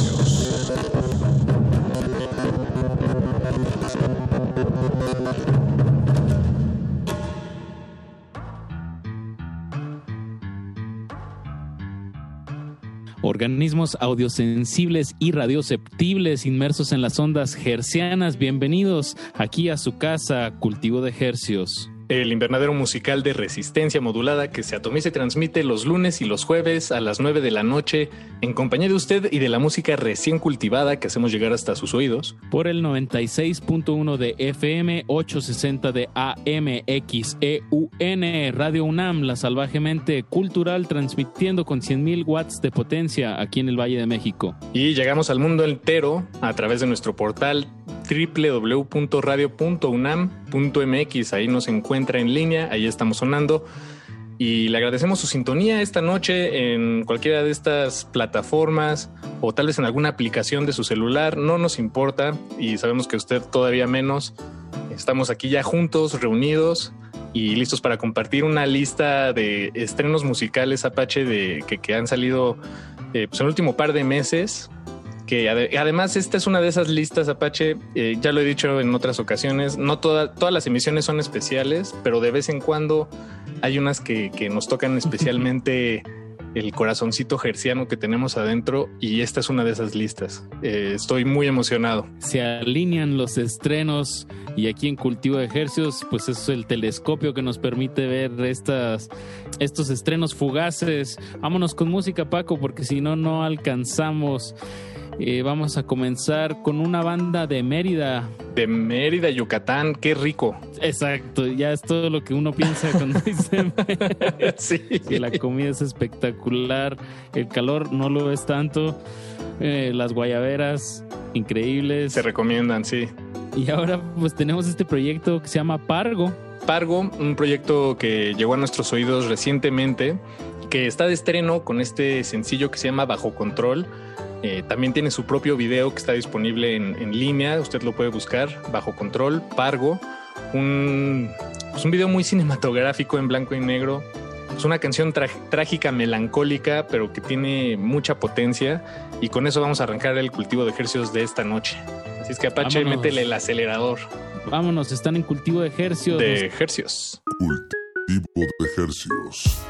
Organismos audiosensibles y radioceptibles inmersos en las ondas hercianas. Bienvenidos aquí a su casa, Cultivo de Hercios el invernadero musical de resistencia modulada que se atomiza y transmite los lunes y los jueves a las 9 de la noche en compañía de usted y de la música recién cultivada que hacemos llegar hasta sus oídos. Por el 96.1 de FM, 860 de AM, XEUN, Radio UNAM, la salvajemente cultural, transmitiendo con 100.000 watts de potencia aquí en el Valle de México. Y llegamos al mundo entero a través de nuestro portal www.radio.unam.mx. Ahí nos encuentra en línea, ahí estamos sonando. Y le agradecemos su sintonía esta noche en cualquiera de estas plataformas o tal vez en alguna aplicación de su celular. No nos importa y sabemos que usted todavía menos. Estamos aquí ya juntos, reunidos y listos para compartir una lista de estrenos musicales Apache de, que, han salido eh, pues, en el último par de meses que además esta es una de esas listas Apache, eh, ya lo he dicho en otras ocasiones, no todas las emisiones son especiales, pero de vez en cuando hay unas que, nos tocan especialmente *laughs* el corazoncito gerciano que tenemos adentro y esta es una de esas listas. Eh, estoy muy emocionado. Se alinean los estrenos y aquí en Cultivo de Ejercios, pues es el telescopio que nos permite ver estas, estos estrenos fugaces. Vámonos con música, Paco, porque si no, no alcanzamos. Eh, vamos a comenzar con una banda de Mérida. De Mérida, Yucatán, qué rico. Exacto, ya es todo lo que uno piensa *laughs* cuando dice sí. que la comida es espectacular, el calor no lo es tanto, eh, las guayaberas increíbles. Se recomiendan, sí. Y ahora pues tenemos este proyecto que se llama Pargo. Pargo, un proyecto que llegó a nuestros oídos recientemente, que está de estreno con este sencillo que se llama Bajo Control eh, también tiene su propio video que está disponible en, línea. Usted lo puede buscar bajo control, Pargo. Un, pues un video muy cinematográfico en blanco y negro. Es una canción trágica, melancólica, pero que tiene mucha potencia. Y con eso vamos a arrancar el cultivo de ejercicios de esta noche. Así es que Apache, métele el acelerador. Vámonos, están en cultivo de ejercicios. De ejercicios. Cultivo de ejercicios.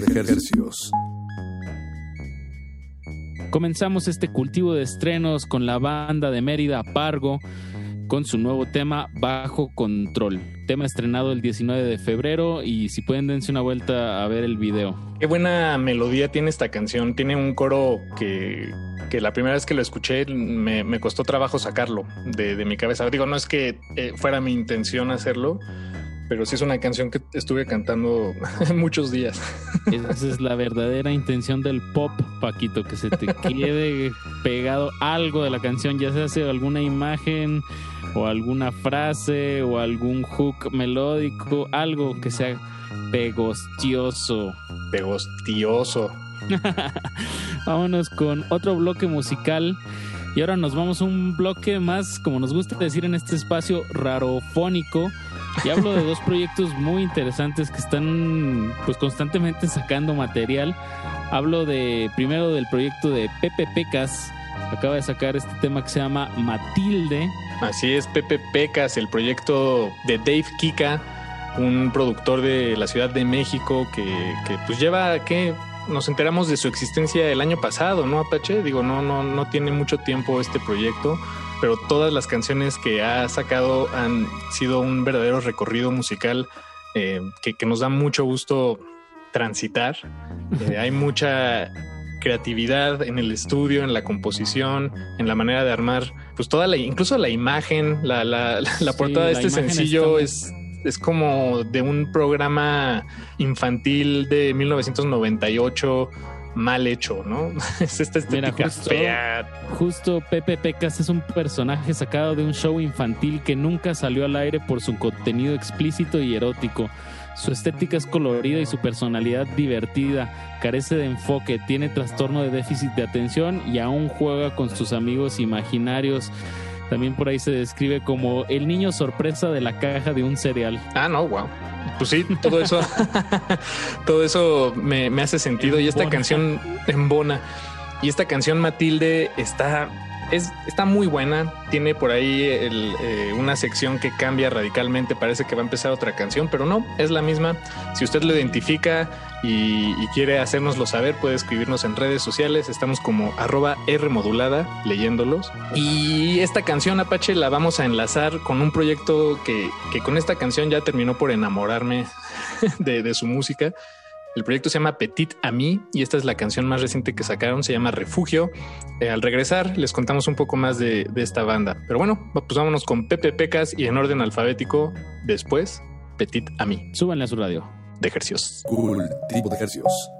De ejercicios. Comenzamos este cultivo de estrenos con la banda de Mérida Pargo con su nuevo tema Bajo Control. Tema estrenado el 19 de febrero y si pueden dense una vuelta a ver el video. Qué buena melodía tiene esta canción. Tiene un coro que, que la primera vez que lo escuché me, me costó trabajo sacarlo de, de, mi cabeza. Digo, no es que eh, fuera mi intención hacerlo, pero sí es una canción que estuve cantando *laughs* muchos días. Esa es la verdadera intención del pop, Paquito, que se te quede pegado algo de la canción, ya sea alguna imagen o alguna frase o algún hook melódico, algo que sea pegostioso. Pegostioso. *laughs* Vámonos con otro bloque musical. Y ahora nos vamos a un bloque más, como nos gusta decir en este espacio, rarofónico. Y hablo de dos proyectos muy interesantes que están pues constantemente sacando material. Hablo de primero del proyecto de Pepe Pecas. Acaba de sacar este tema que se llama Matilde. Así es, Pepe Pecas, el proyecto de Dave Kika, un productor de la Ciudad de México que, que pues lleva, ¿qué? Nos enteramos de su existencia el año pasado, ¿no, Apache? Digo, no, no, no tiene mucho tiempo este proyecto pero todas las canciones que ha sacado han sido un verdadero recorrido musical eh, que, que, nos da mucho gusto transitar. Eh, hay *laughs* mucha creatividad en el estudio, en la composición, en la manera de armar, pues toda la, incluso la imagen, la, la, la portada sí, de este sencillo es, es como de un programa infantil de 1998 mal hecho, ¿no? *laughs* es esta estética Mira, justo, fea. Justo Pepe Pecas es un personaje sacado de un show infantil que nunca salió al aire por su contenido explícito y erótico. Su estética es colorida y su personalidad divertida, carece de enfoque, tiene trastorno de déficit de atención y aún juega con sus amigos imaginarios. También por ahí se describe como el niño sorpresa de la caja de un cereal. Ah, no, wow. Pues sí, todo eso, *laughs* todo eso me, me hace sentido. Y esta canción embona. Y esta canción Matilde está, es, está muy buena. Tiene por ahí el, eh, una sección que cambia radicalmente. Parece que va a empezar otra canción, pero no, es la misma. Si usted lo identifica y, quiere hacérnoslo saber, puede escribirnos en redes sociales. Estamos como arroba R modulada leyéndolos. Y esta canción Apache la vamos a enlazar con un proyecto que, que con esta canción ya terminó por enamorarme *laughs* de, su música. El proyecto se llama Petit Ami y esta es la canción más reciente que sacaron, se llama Refugio. Eh, al regresar les contamos un poco más de, de, esta banda. Pero bueno, pues vámonos con Pepe Pecas y en orden alfabético después Petit Ami. Súbanle a su radio. De ejercicios. Cultivo de ejercicios.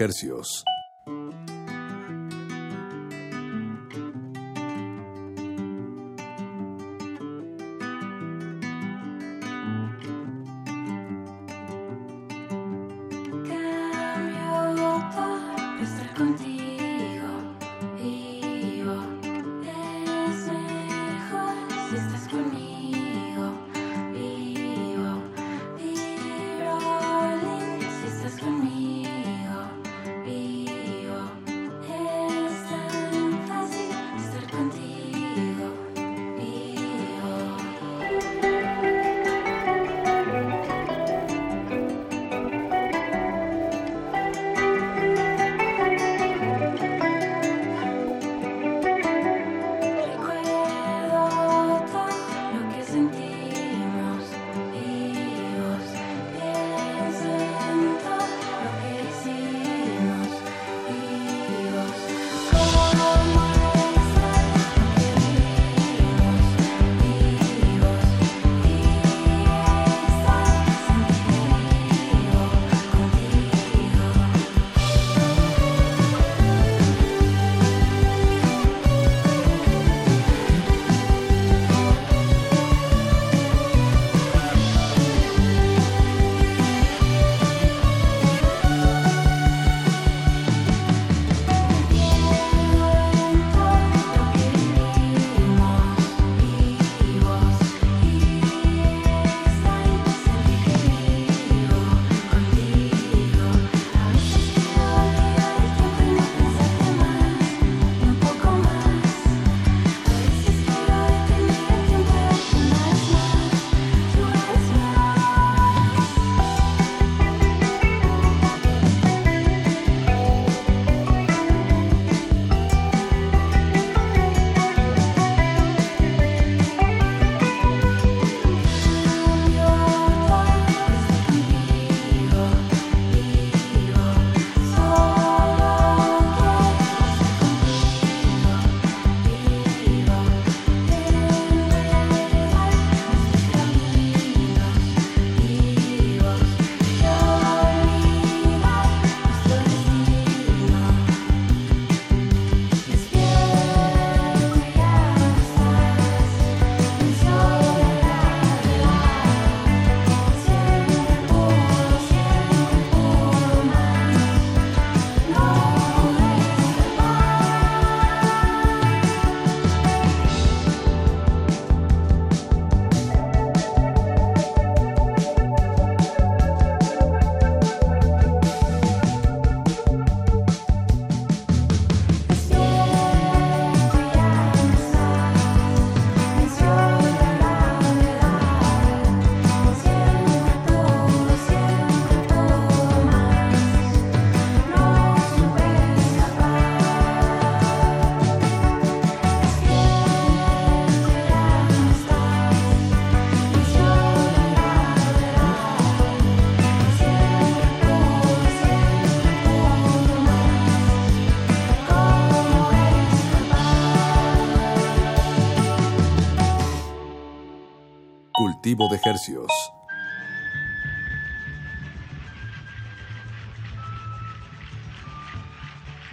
Hercios.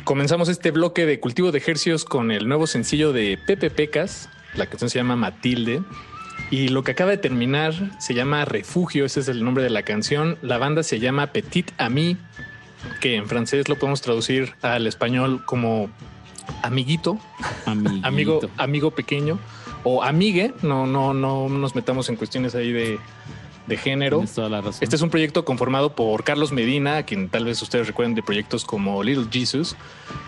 Comenzamos este bloque de cultivo de ejercicios con el nuevo sencillo de Pepe Pecas. La canción se llama Matilde. Y lo que acaba de terminar se llama Refugio, ese es el nombre de la canción. La banda se llama Petit Ami, que en francés lo podemos traducir al español como amiguito, Amiguito. amigo, amigo pequeño o amigue. No, no, no nos metamos en cuestiones ahí de, de género. Toda la razón. Este es un proyecto conformado por Carlos Medina, a quien tal vez ustedes recuerden de proyectos como Little Jesus.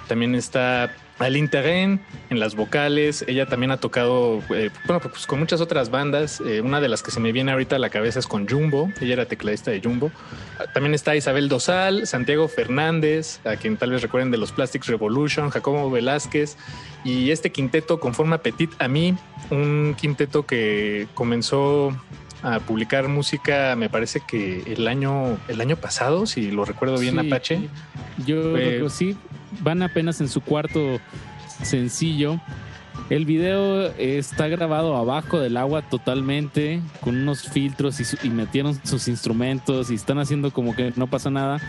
También está Aline Terren en las vocales. Ella también ha tocado, eh, bueno, pues con muchas otras bandas. Eh, una de las que se me viene ahorita a la cabeza es con Jumbo. Ella era tecladista de Jumbo. También está Isabel Dosal, Santiago Fernández, a quien tal vez recuerden de los Plastics Revolution, Jacobo Velázquez. Y este quinteto conforma Petit a mí, un quinteto que comenzó a publicar música, me parece que el año, el año pasado, si lo recuerdo bien, Sí, Apache. Yo Fue- creo que sí, van apenas en su cuarto sencillo. El video está grabado abajo del agua totalmente, con unos filtros y, metieron sus instrumentos y están haciendo como que no pasa nada.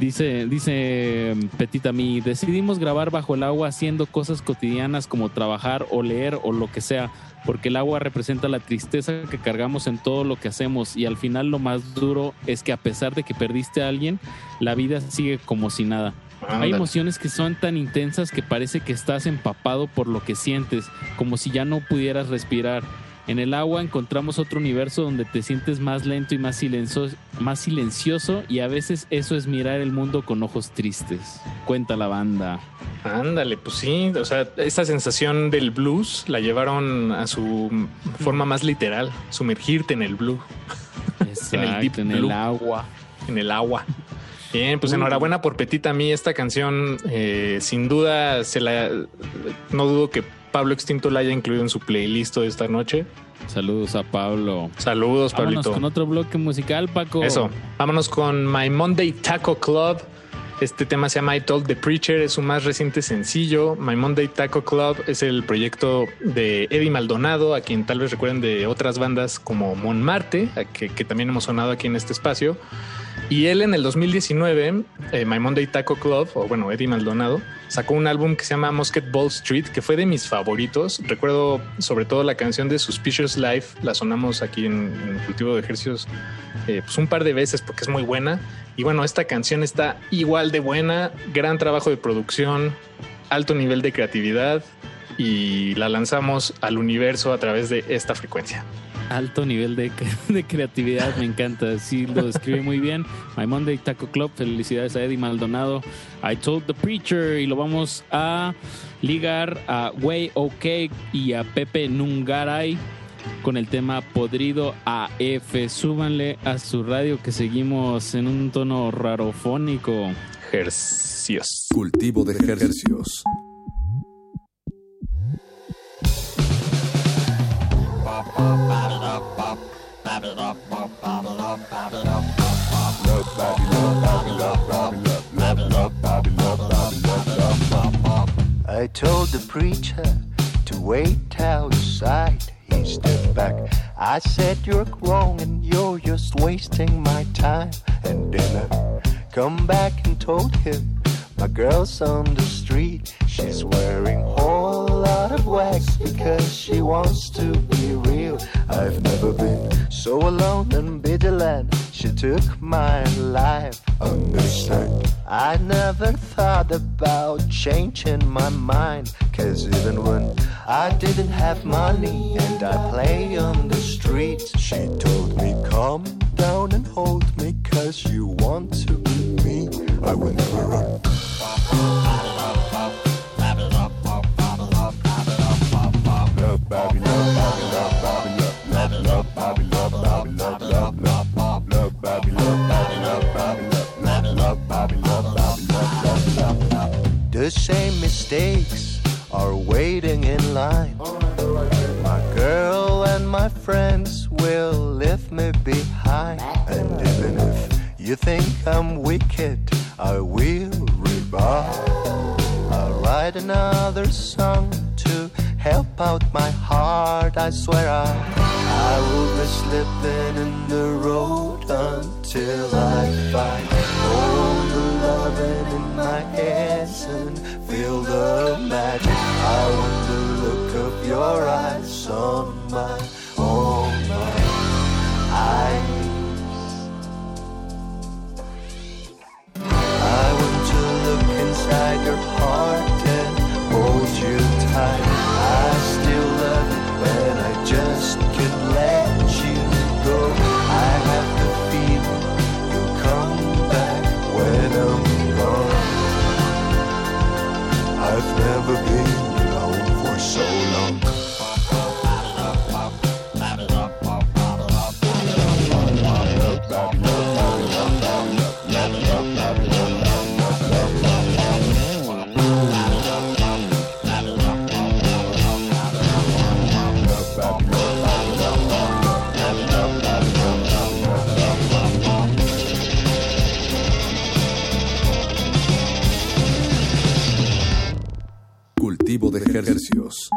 Dice, dice Petita Mi, decidimos grabar bajo el agua haciendo cosas cotidianas como trabajar o leer o lo que sea, porque el agua representa la tristeza que cargamos en todo lo que hacemos y al final lo más duro es que a pesar de que perdiste a alguien, la vida sigue como si nada. Hay emociones que son tan intensas que parece que estás empapado por lo que sientes, como si ya no pudieras respirar. En el agua encontramos otro universo donde te sientes más lento y más silencioso, más silencioso y a veces eso es mirar el mundo con ojos tristes. Cuenta la banda. Ándale, pues sí, o sea, esta sensación del blues la llevaron a su forma más literal, sumergirte en el blue, *laughs* en el deep Exacto, en el agua. en el agua. Bien, pues enhorabuena por Petita a mí esta canción, eh, sin duda se la, no dudo que Pablo Extinto la haya incluido en su playlist de esta noche. Saludos a Pablo. Saludos, Vámonos Pablito. con otro bloque musical, Paco. Eso, vámonos con My Monday Taco Club. Este tema se llama I Told the Preacher, es su más reciente sencillo. My Monday Taco Club es el proyecto de Eddie Maldonado, a quien tal vez recuerden de otras bandas como Montmartre, a que, que también hemos sonado aquí en este espacio. Y él en el 2019, eh, My Monday Taco Club, o bueno, Eddie Maldonado, sacó un álbum que se llama Musket Ball Street, que fue de mis favoritos. Recuerdo sobre todo la canción de Suspicious Life, la sonamos aquí en, Cultivo de Ejercicios eh, pues un par de veces porque es muy buena. Y bueno, esta canción está igual de buena, gran trabajo de producción, alto nivel de creatividad y la lanzamos al universo a través de esta frecuencia. Alto nivel de, *laughs* de creatividad, me encanta. Sí, lo describe muy bien. My Monday Taco Club, felicidades a Eddie Maldonado. I Told the Preacher y lo vamos a ligar a Way OK y a Pepe Nungaray con el tema Podrido AF. Súbanle a su radio que seguimos en un tono rarofónico. Ejercicios. Cultivo de ejercicios. I told the preacher to wait outside. He stepped back. I said, You're wrong and you're just wasting my time. And then I come back and told him, My girl's on the street. She's wearing a whole lot of wax because she wants to be real. I've never been so alone and vigilant. She took my life. Understand? I never thought about changing my mind. Cause even when I didn't have money and I play on the streets, she told me, Calm down and hold me, cause you want to be me. I will never run. The same mistakes are waiting in line. My girl and my friends will leave me behind. And even if you think I'm wicked, I will I'll write another song to help out my heart. I swear I, I will be slipping in the road until I find all the loving in my hands and feel the magic. I want the look of your eyes on my, on my. I look inside your heart and hold you tight. I ejercicios.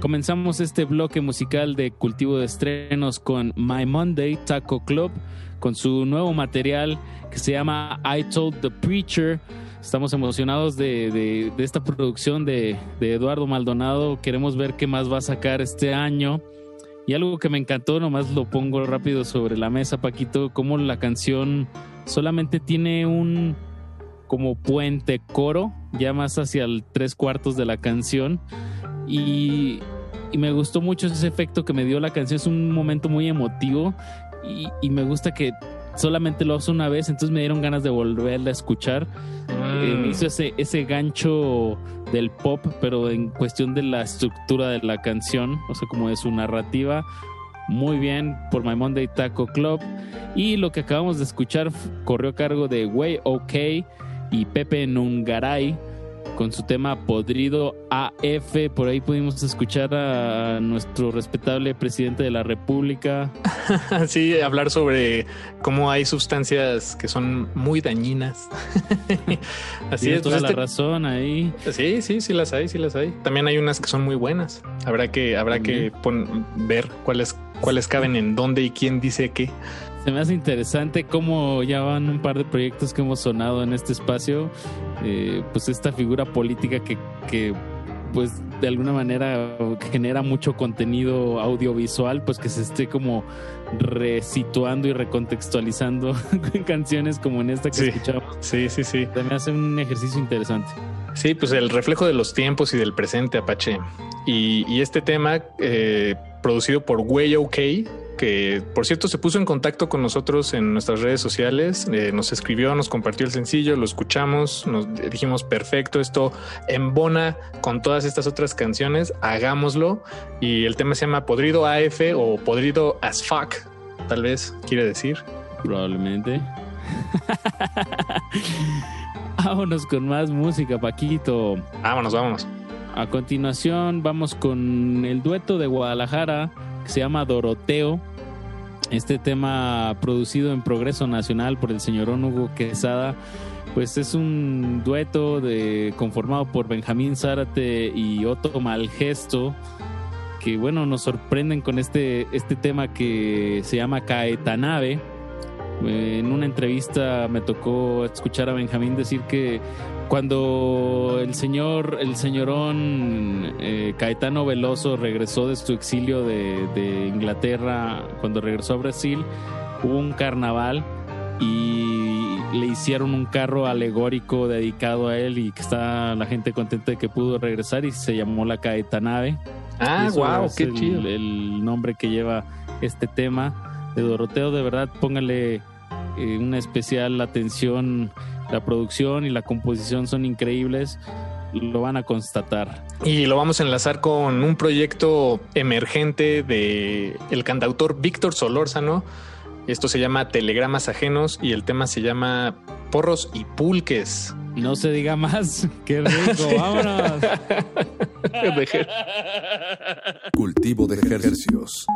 Comenzamos este bloque musical de cultivo de estrenos con My Monday Taco Club, con su nuevo material que se llama I Told the Preacher. Estamos emocionados de esta producción de, de Eduardo Maldonado. Queremos ver qué más va a sacar este año. Y algo que me encantó, nomás lo pongo rápido sobre la mesa, Paquito, como la canción solamente tiene un como puente coro, ya más hacia el tres cuartos de la canción. Y, y me gustó mucho ese efecto que me dio la canción. Es un momento muy emotivo y, y me gusta que solamente lo hace una vez, entonces me dieron ganas de volverla a escuchar. Eh, me hizo ese, ese gancho del pop, pero en cuestión de la estructura de la canción, o sea, como de su narrativa. Muy bien por My Monday Taco Club. Y lo que acabamos de escuchar corrió a cargo de Way OK y Pepe Nungaray con su tema Podrido AF. Por ahí pudimos escuchar a nuestro respetable presidente de la República. *laughs* Sí, hablar sobre cómo hay sustancias que son muy dañinas. *laughs* Así Tiene es, toda pues la este- razón ahí. Sí, sí, sí las hay, sí las hay. También hay unas que son muy buenas. Habrá que, habrá que pon- ver cuáles, cuáles caben en dónde y quién dice qué. Se me hace interesante cómo ya van un par de proyectos que hemos sonado en este espacio. Eh, pues esta figura política que, que pues de alguna manera genera mucho contenido audiovisual, pues que se esté como resituando y recontextualizando en *laughs* canciones como en esta que Sí. escuchamos. Sí, sí, sí. Se me hace un ejercicio interesante. Sí, pues el reflejo de los tiempos y del presente, Apache. Y, y este tema, eh, producido por Way OK, que por cierto se puso en contacto con nosotros en nuestras redes sociales, eh, nos escribió, nos compartió el sencillo, lo escuchamos, nos dijimos perfecto, esto embona con todas estas otras canciones, hagámoslo. Y el tema se llama Podrido AF o Podrido as fuck, tal vez quiere decir. Probablemente. *laughs* Vámonos con más música, Paquito. Vámonos, vámonos. A continuación, vamos con el dueto de Guadalajara que se llama Doroteo. Este tema producido en Progreso Nacional por el señor Hugo Quesada. Pues es un dueto de, conformado por Benjamín Zárate y Otto Malgesto. Que bueno, nos sorprenden con este, este tema que se llama Caetanave. Eh, En una entrevista me tocó escuchar a Benjamín decir que cuando el señor, el señorón eh, Caetano Veloso regresó de su exilio de, de Inglaterra, cuando regresó a Brasil, hubo un carnaval y le hicieron un carro alegórico dedicado a él y que está la gente contenta de que pudo regresar y se llamó la Caetanave. Ah, wow, qué el- chido. El nombre que lleva este tema de Doroteo, de verdad, póngale eh, una especial atención. La producción y la composición son increíbles, lo van a constatar. Y lo vamos a enlazar con un proyecto emergente de el cantautor Víctor Solórzano, Esto se llama Telegramas Ajenos y el tema se llama Porros y Pulques. No se diga más. *laughs* Qué rico, vámonos. *laughs* Cultivo de ejercicios.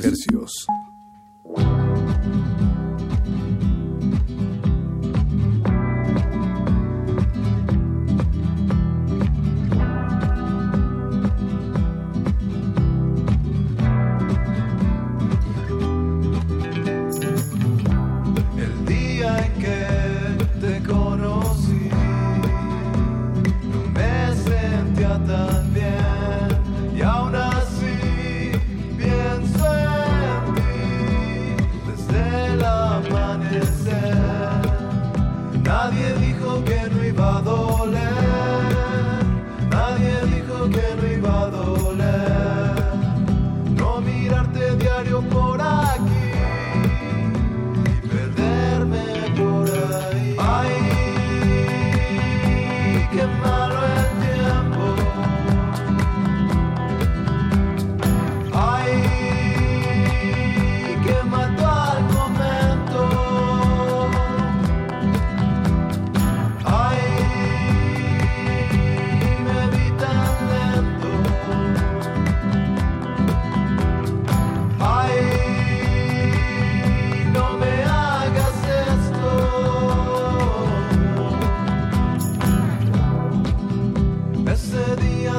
Ejercicios.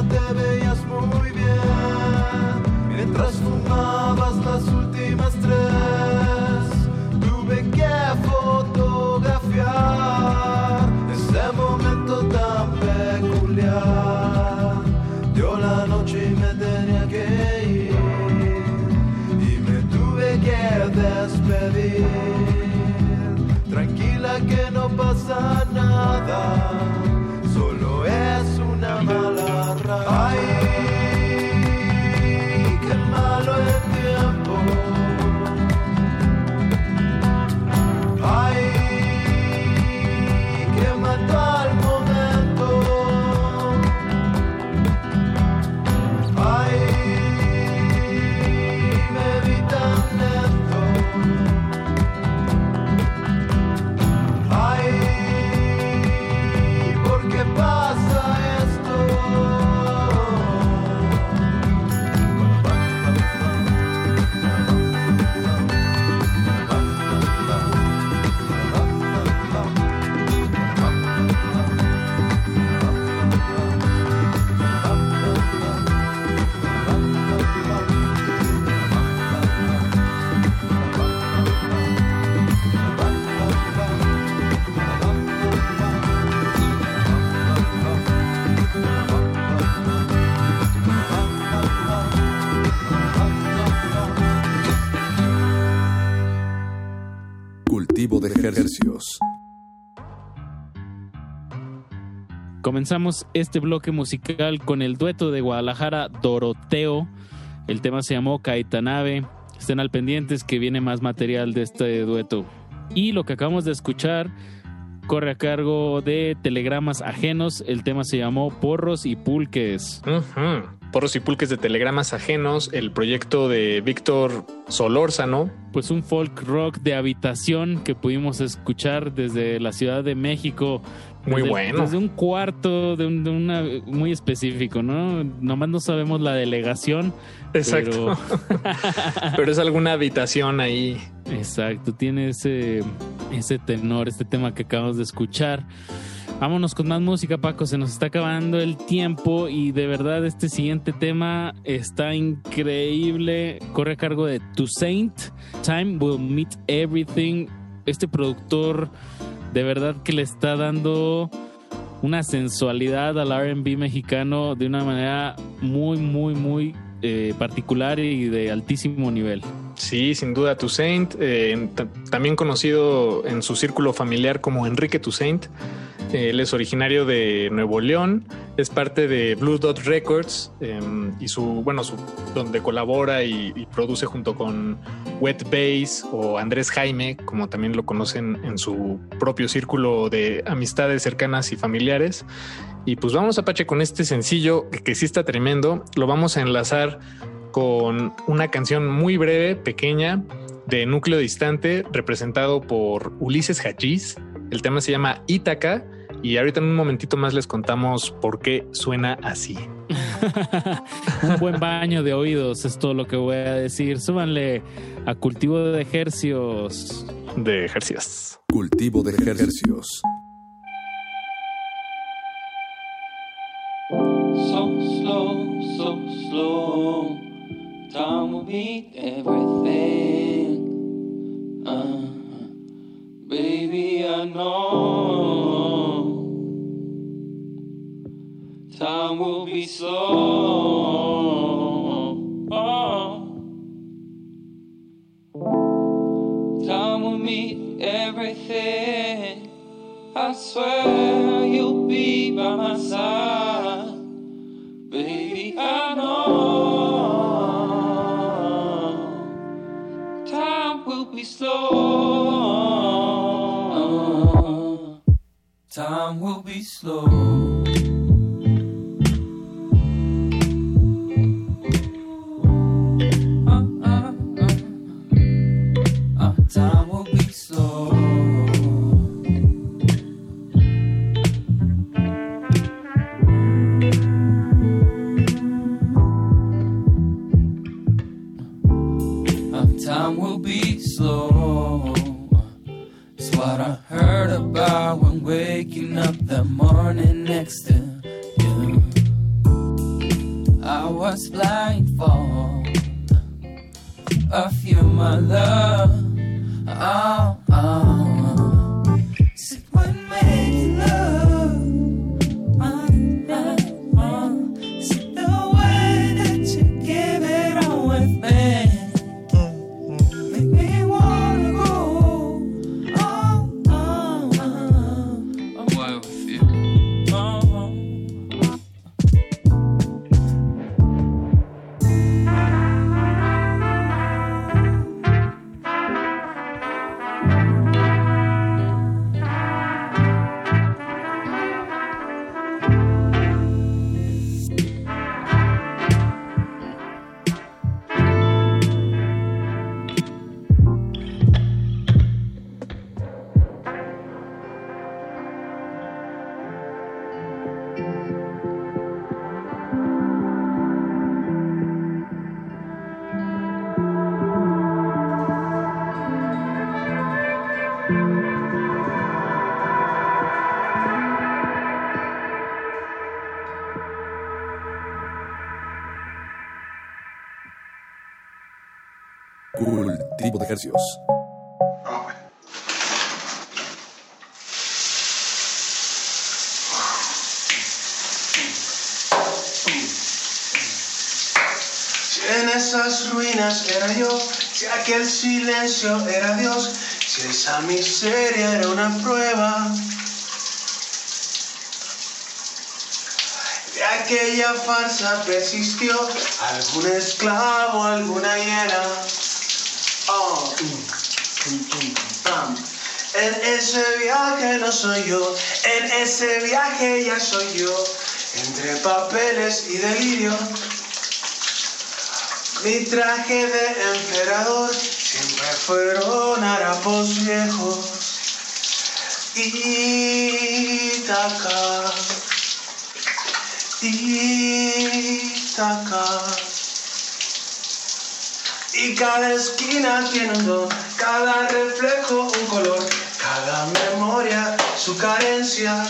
te veías muy bien mientras fumabas. De ejercicios. Comenzamos este bloque musical con el dueto de Guadalajara Doroteo. El tema se llamó Caetanabe. Estén al pendientes que viene más material de este dueto. Y lo que acabamos de escuchar corre a cargo de Telegramas Ajenos. El tema se llamó Porros y Pulques. Ujú. Porros y pulques de telegramas ajenos, el proyecto de Víctor Solórzano. Pues un folk rock de habitación que pudimos escuchar desde la Ciudad de México. Muy Desde- bueno. Desde un cuarto de, un- de una muy específico, ¿no? Nomás no sabemos la delegación. Exacto. Pero *laughs* es alguna habitación ahí. pero- exacto, tiene ese, ese tenor, este tema que acabamos de escuchar. Vámonos con más música, Paco. Se nos está acabando el tiempo y de verdad este siguiente tema está increíble. Corre a cargo de Toussaint. Time will meet everything. Este productor de verdad que le está dando una sensualidad al RB mexicano de una manera muy, muy, muy eh, particular y de altísimo nivel. Sí, sin duda, Toussaint, eh, ta- también conocido en su círculo familiar como Enrique Toussaint. Eh, Él es originario de Nuevo León, es parte de Blue Dot Records eh, y su, bueno, su, donde colabora y, y produce junto con Wet Bass o Andrés Jaime, como también lo conocen en su propio círculo de amistades cercanas y familiares. Y pues vamos Apache con este sencillo que, que sí está tremendo. Lo vamos a enlazar con una canción muy breve, pequeña, de núcleo distante, representado por Ulises Hachís. El tema se llama Ítaca y ahorita en un momentito más les contamos por qué suena así. *laughs* Un buen baño de oídos es todo lo que voy a decir. Súbanle a cultivo de ejercios. De ejercicios. Cultivo de ejercicios. So slow, so slow. Time will beat everything. Uh, baby, I know. Time will be slow. Oh. Time will meet everything. I swear you'll be by my side. I know time will be slow. Time will be slow. Uh, uh, uh. Uh, time waking up that morning next to you. I was blindfolded of you, my love. Si en esas ruinas era yo, si aquel silencio era Dios, Si esa miseria era una prueba de aquella farsa persistió algún esclavo, alguna hiena. En ese viaje no soy yo, en ese viaje ya soy yo, entre papeles y delirio. Mi traje de emperador siempre fueron harapos viejos. Ítaca, Ítaca. Y cada esquina tiene un don, cada reflejo un color, cada memoria su carencia.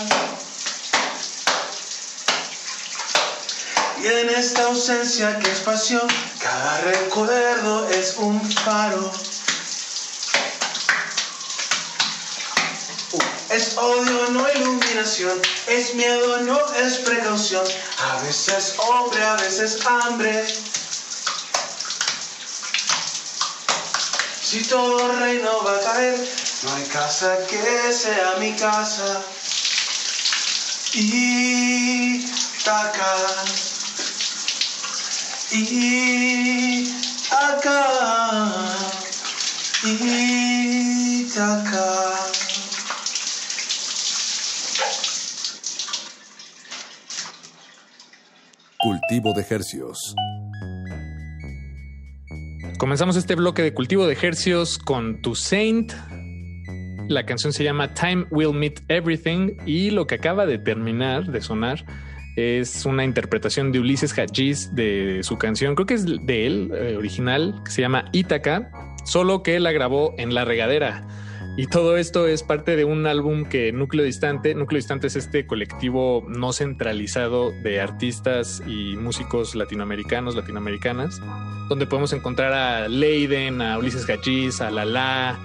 Y en esta ausencia que es pasión, cada recuerdo es un faro. Uh, Es odio, no iluminación, es miedo, no es precaución, a veces hombre, a veces hambre. Si todo reino va a caer, no hay casa que sea mi casa. Itaca, Itaca, Itaca. Cultivo de hercios. Comenzamos este bloque de cultivo de hercios con Tu Saint. La canción se llama Time Will Meet Everything y lo que acaba de terminar de sonar es una interpretación de Ulises Hadjiz de su canción, creo que es de él, eh, original, que se llama Ítaca, solo que la grabó en La Regadera. Y todo esto es parte de un álbum que Núcleo Distante, Núcleo Distante es este colectivo no centralizado de artistas y músicos latinoamericanos, latinoamericanas, donde podemos encontrar a Leiden, a Ulises Hadjiz, a Lala,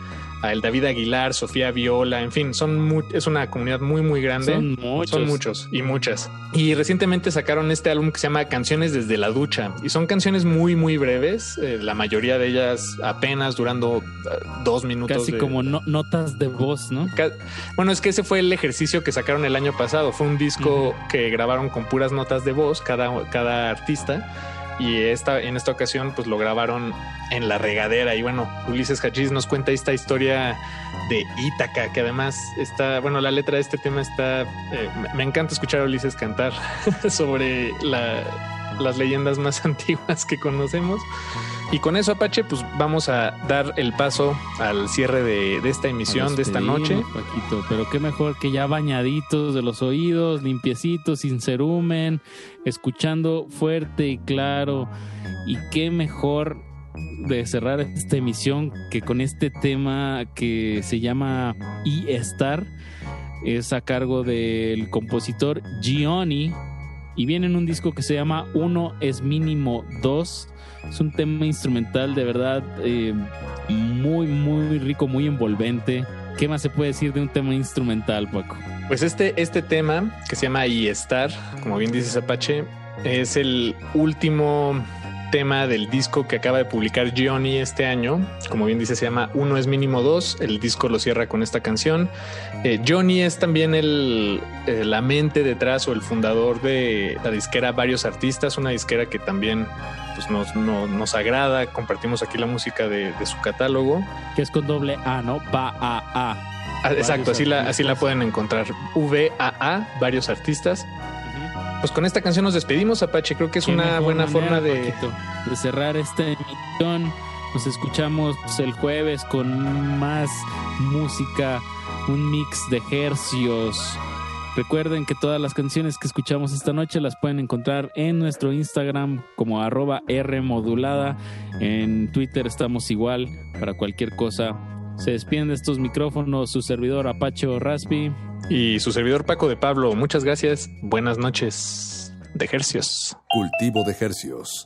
el David Aguilar, Sofía Viola, en fin, son mu- es una comunidad muy muy grande. Son muchos. Son muchos y muchas. Y recientemente sacaron este álbum que se llama Canciones desde la ducha y son canciones muy muy breves, eh, la mayoría de ellas apenas durando eh, dos minutos. Casi de- como no- notas de voz, ¿no? Bueno, es que ese fue el ejercicio que sacaron el año pasado. Fue un disco que grabaron con puras notas de voz cada, cada artista. Y esta, en esta ocasión, pues lo grabaron en la regadera. Y bueno, Ulises Hachis nos cuenta esta historia de Ítaca, que además está, bueno, la letra de este tema está. eh, me- encanta escuchar a Ulises cantar *laughs* sobre la- las leyendas más *laughs* antiguas que conocemos. Y con eso, Apache, pues vamos a dar el paso al cierre de, esta emisión, de esta noche. Paquito, pero qué mejor que ya bañaditos de los oídos, limpiecitos, sin cerumen, escuchando fuerte y claro. Y qué mejor de cerrar esta emisión que con este tema que se llama E-Star. Es a cargo del compositor Gioni y viene en un disco que se llama Uno es mínimo dos. Es un tema instrumental de verdad eh, muy, muy rico, muy envolvente. ¿Qué más se puede decir de un tema instrumental, Paco? Pues este, este tema, que se llama Y Estar, como bien dices Apache, es el último tema del disco que acaba de publicar Johnny este año. Como bien dice, se llama Uno es mínimo dos. El disco lo cierra con esta canción. Eh, Johnny es también el, eh, la mente detrás o el fundador de la disquera Varios Artistas, una disquera que también pues, nos, no- nos agrada. Compartimos aquí la música de, de su catálogo. Que es con doble A, ¿no? Va a A. Ah, Exacto, así la, así la pueden encontrar. VAA, varios artistas. Pues con esta canción nos despedimos, Apache. Creo que es Qué una buena forma de. Cerrar esta emisión. Nos escuchamos el jueves con más música, un mix de hercios. Recuerden que todas las canciones que escuchamos esta noche las pueden encontrar en nuestro Instagram como arroba Rmodulada. En Twitter estamos igual para cualquier cosa. Se despiden de estos micrófonos su servidor Apache Raspi. Y su servidor Paco de Pablo, muchas gracias. Buenas noches de ejercios. Cultivo de hercios.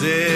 dizer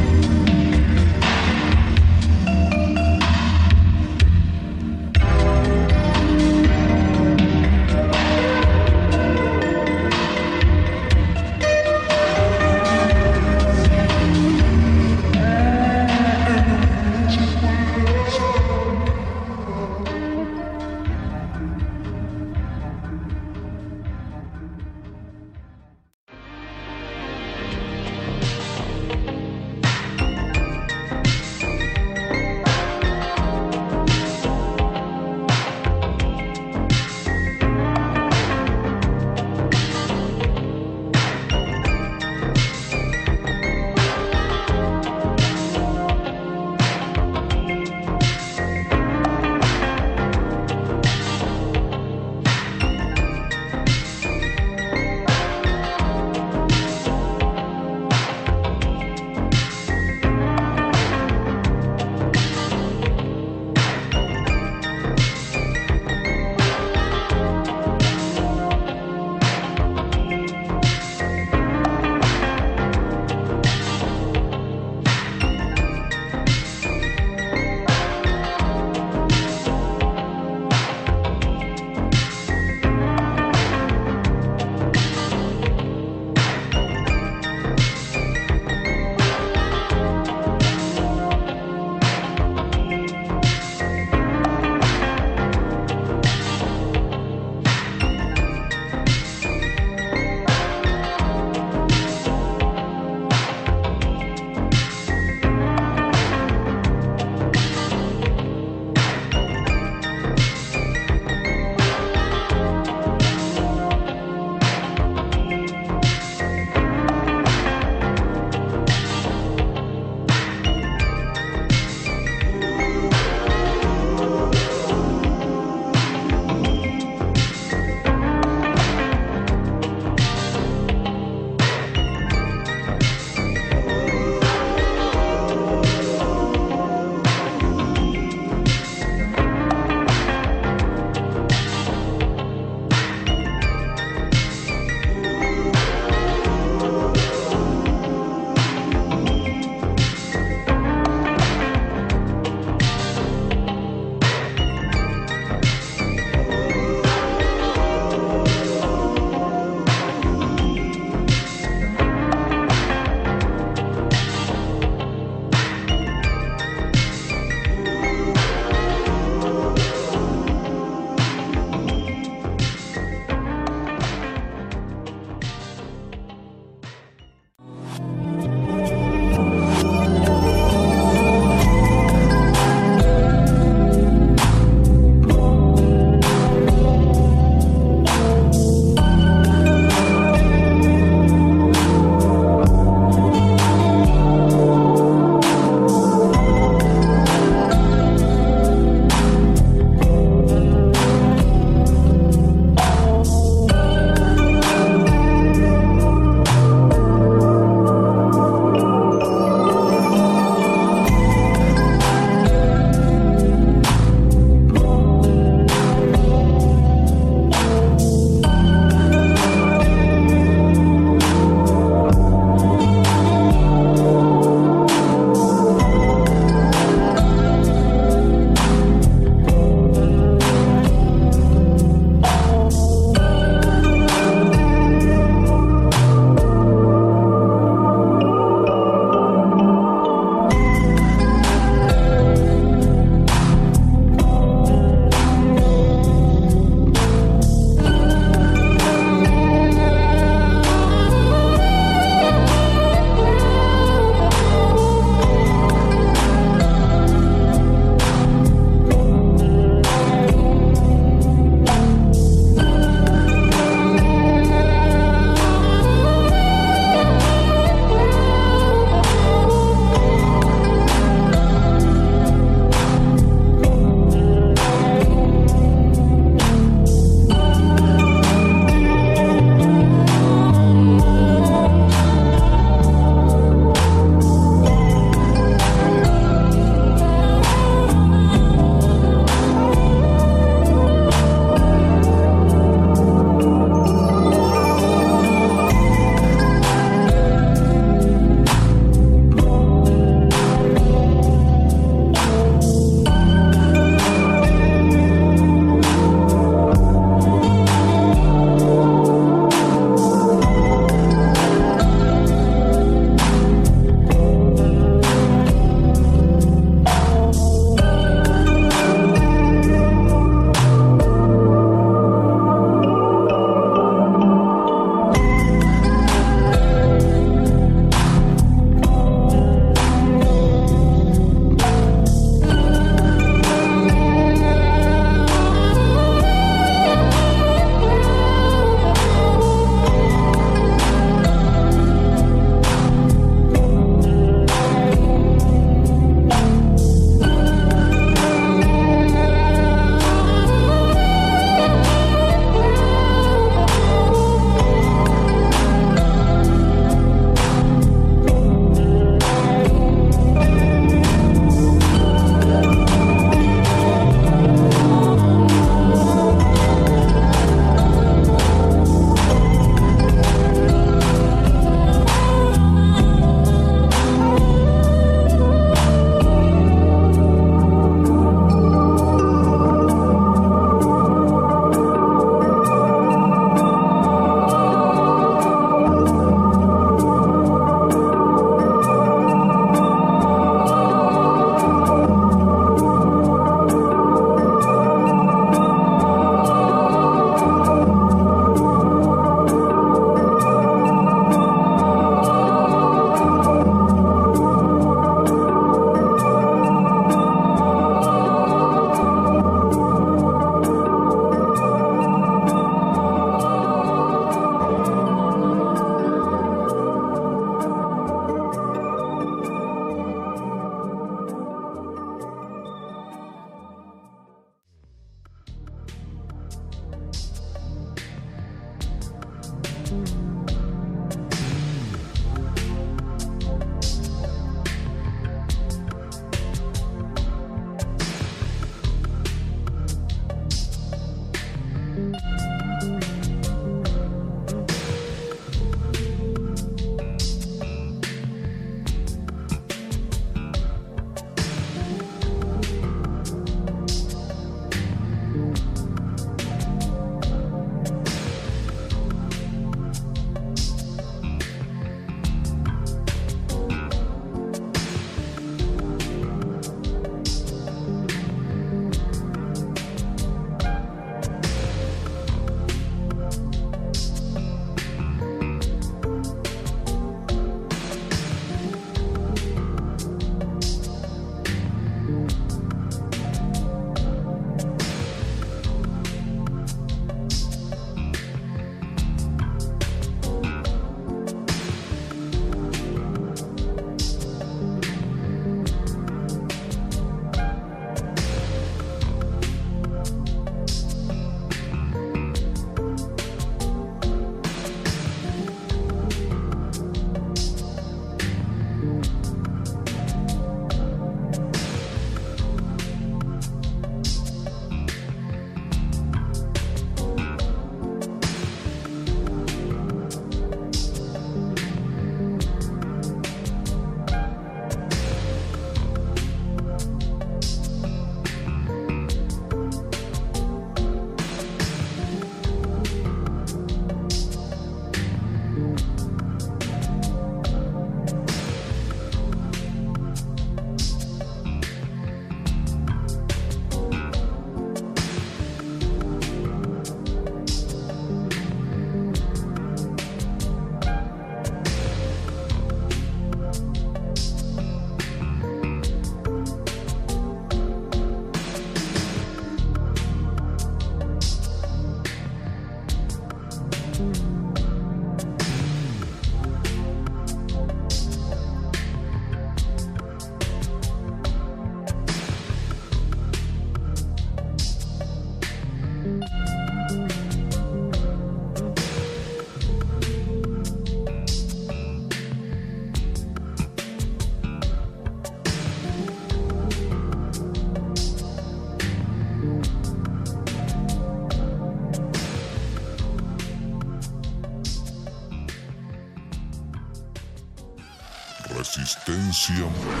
Resistencia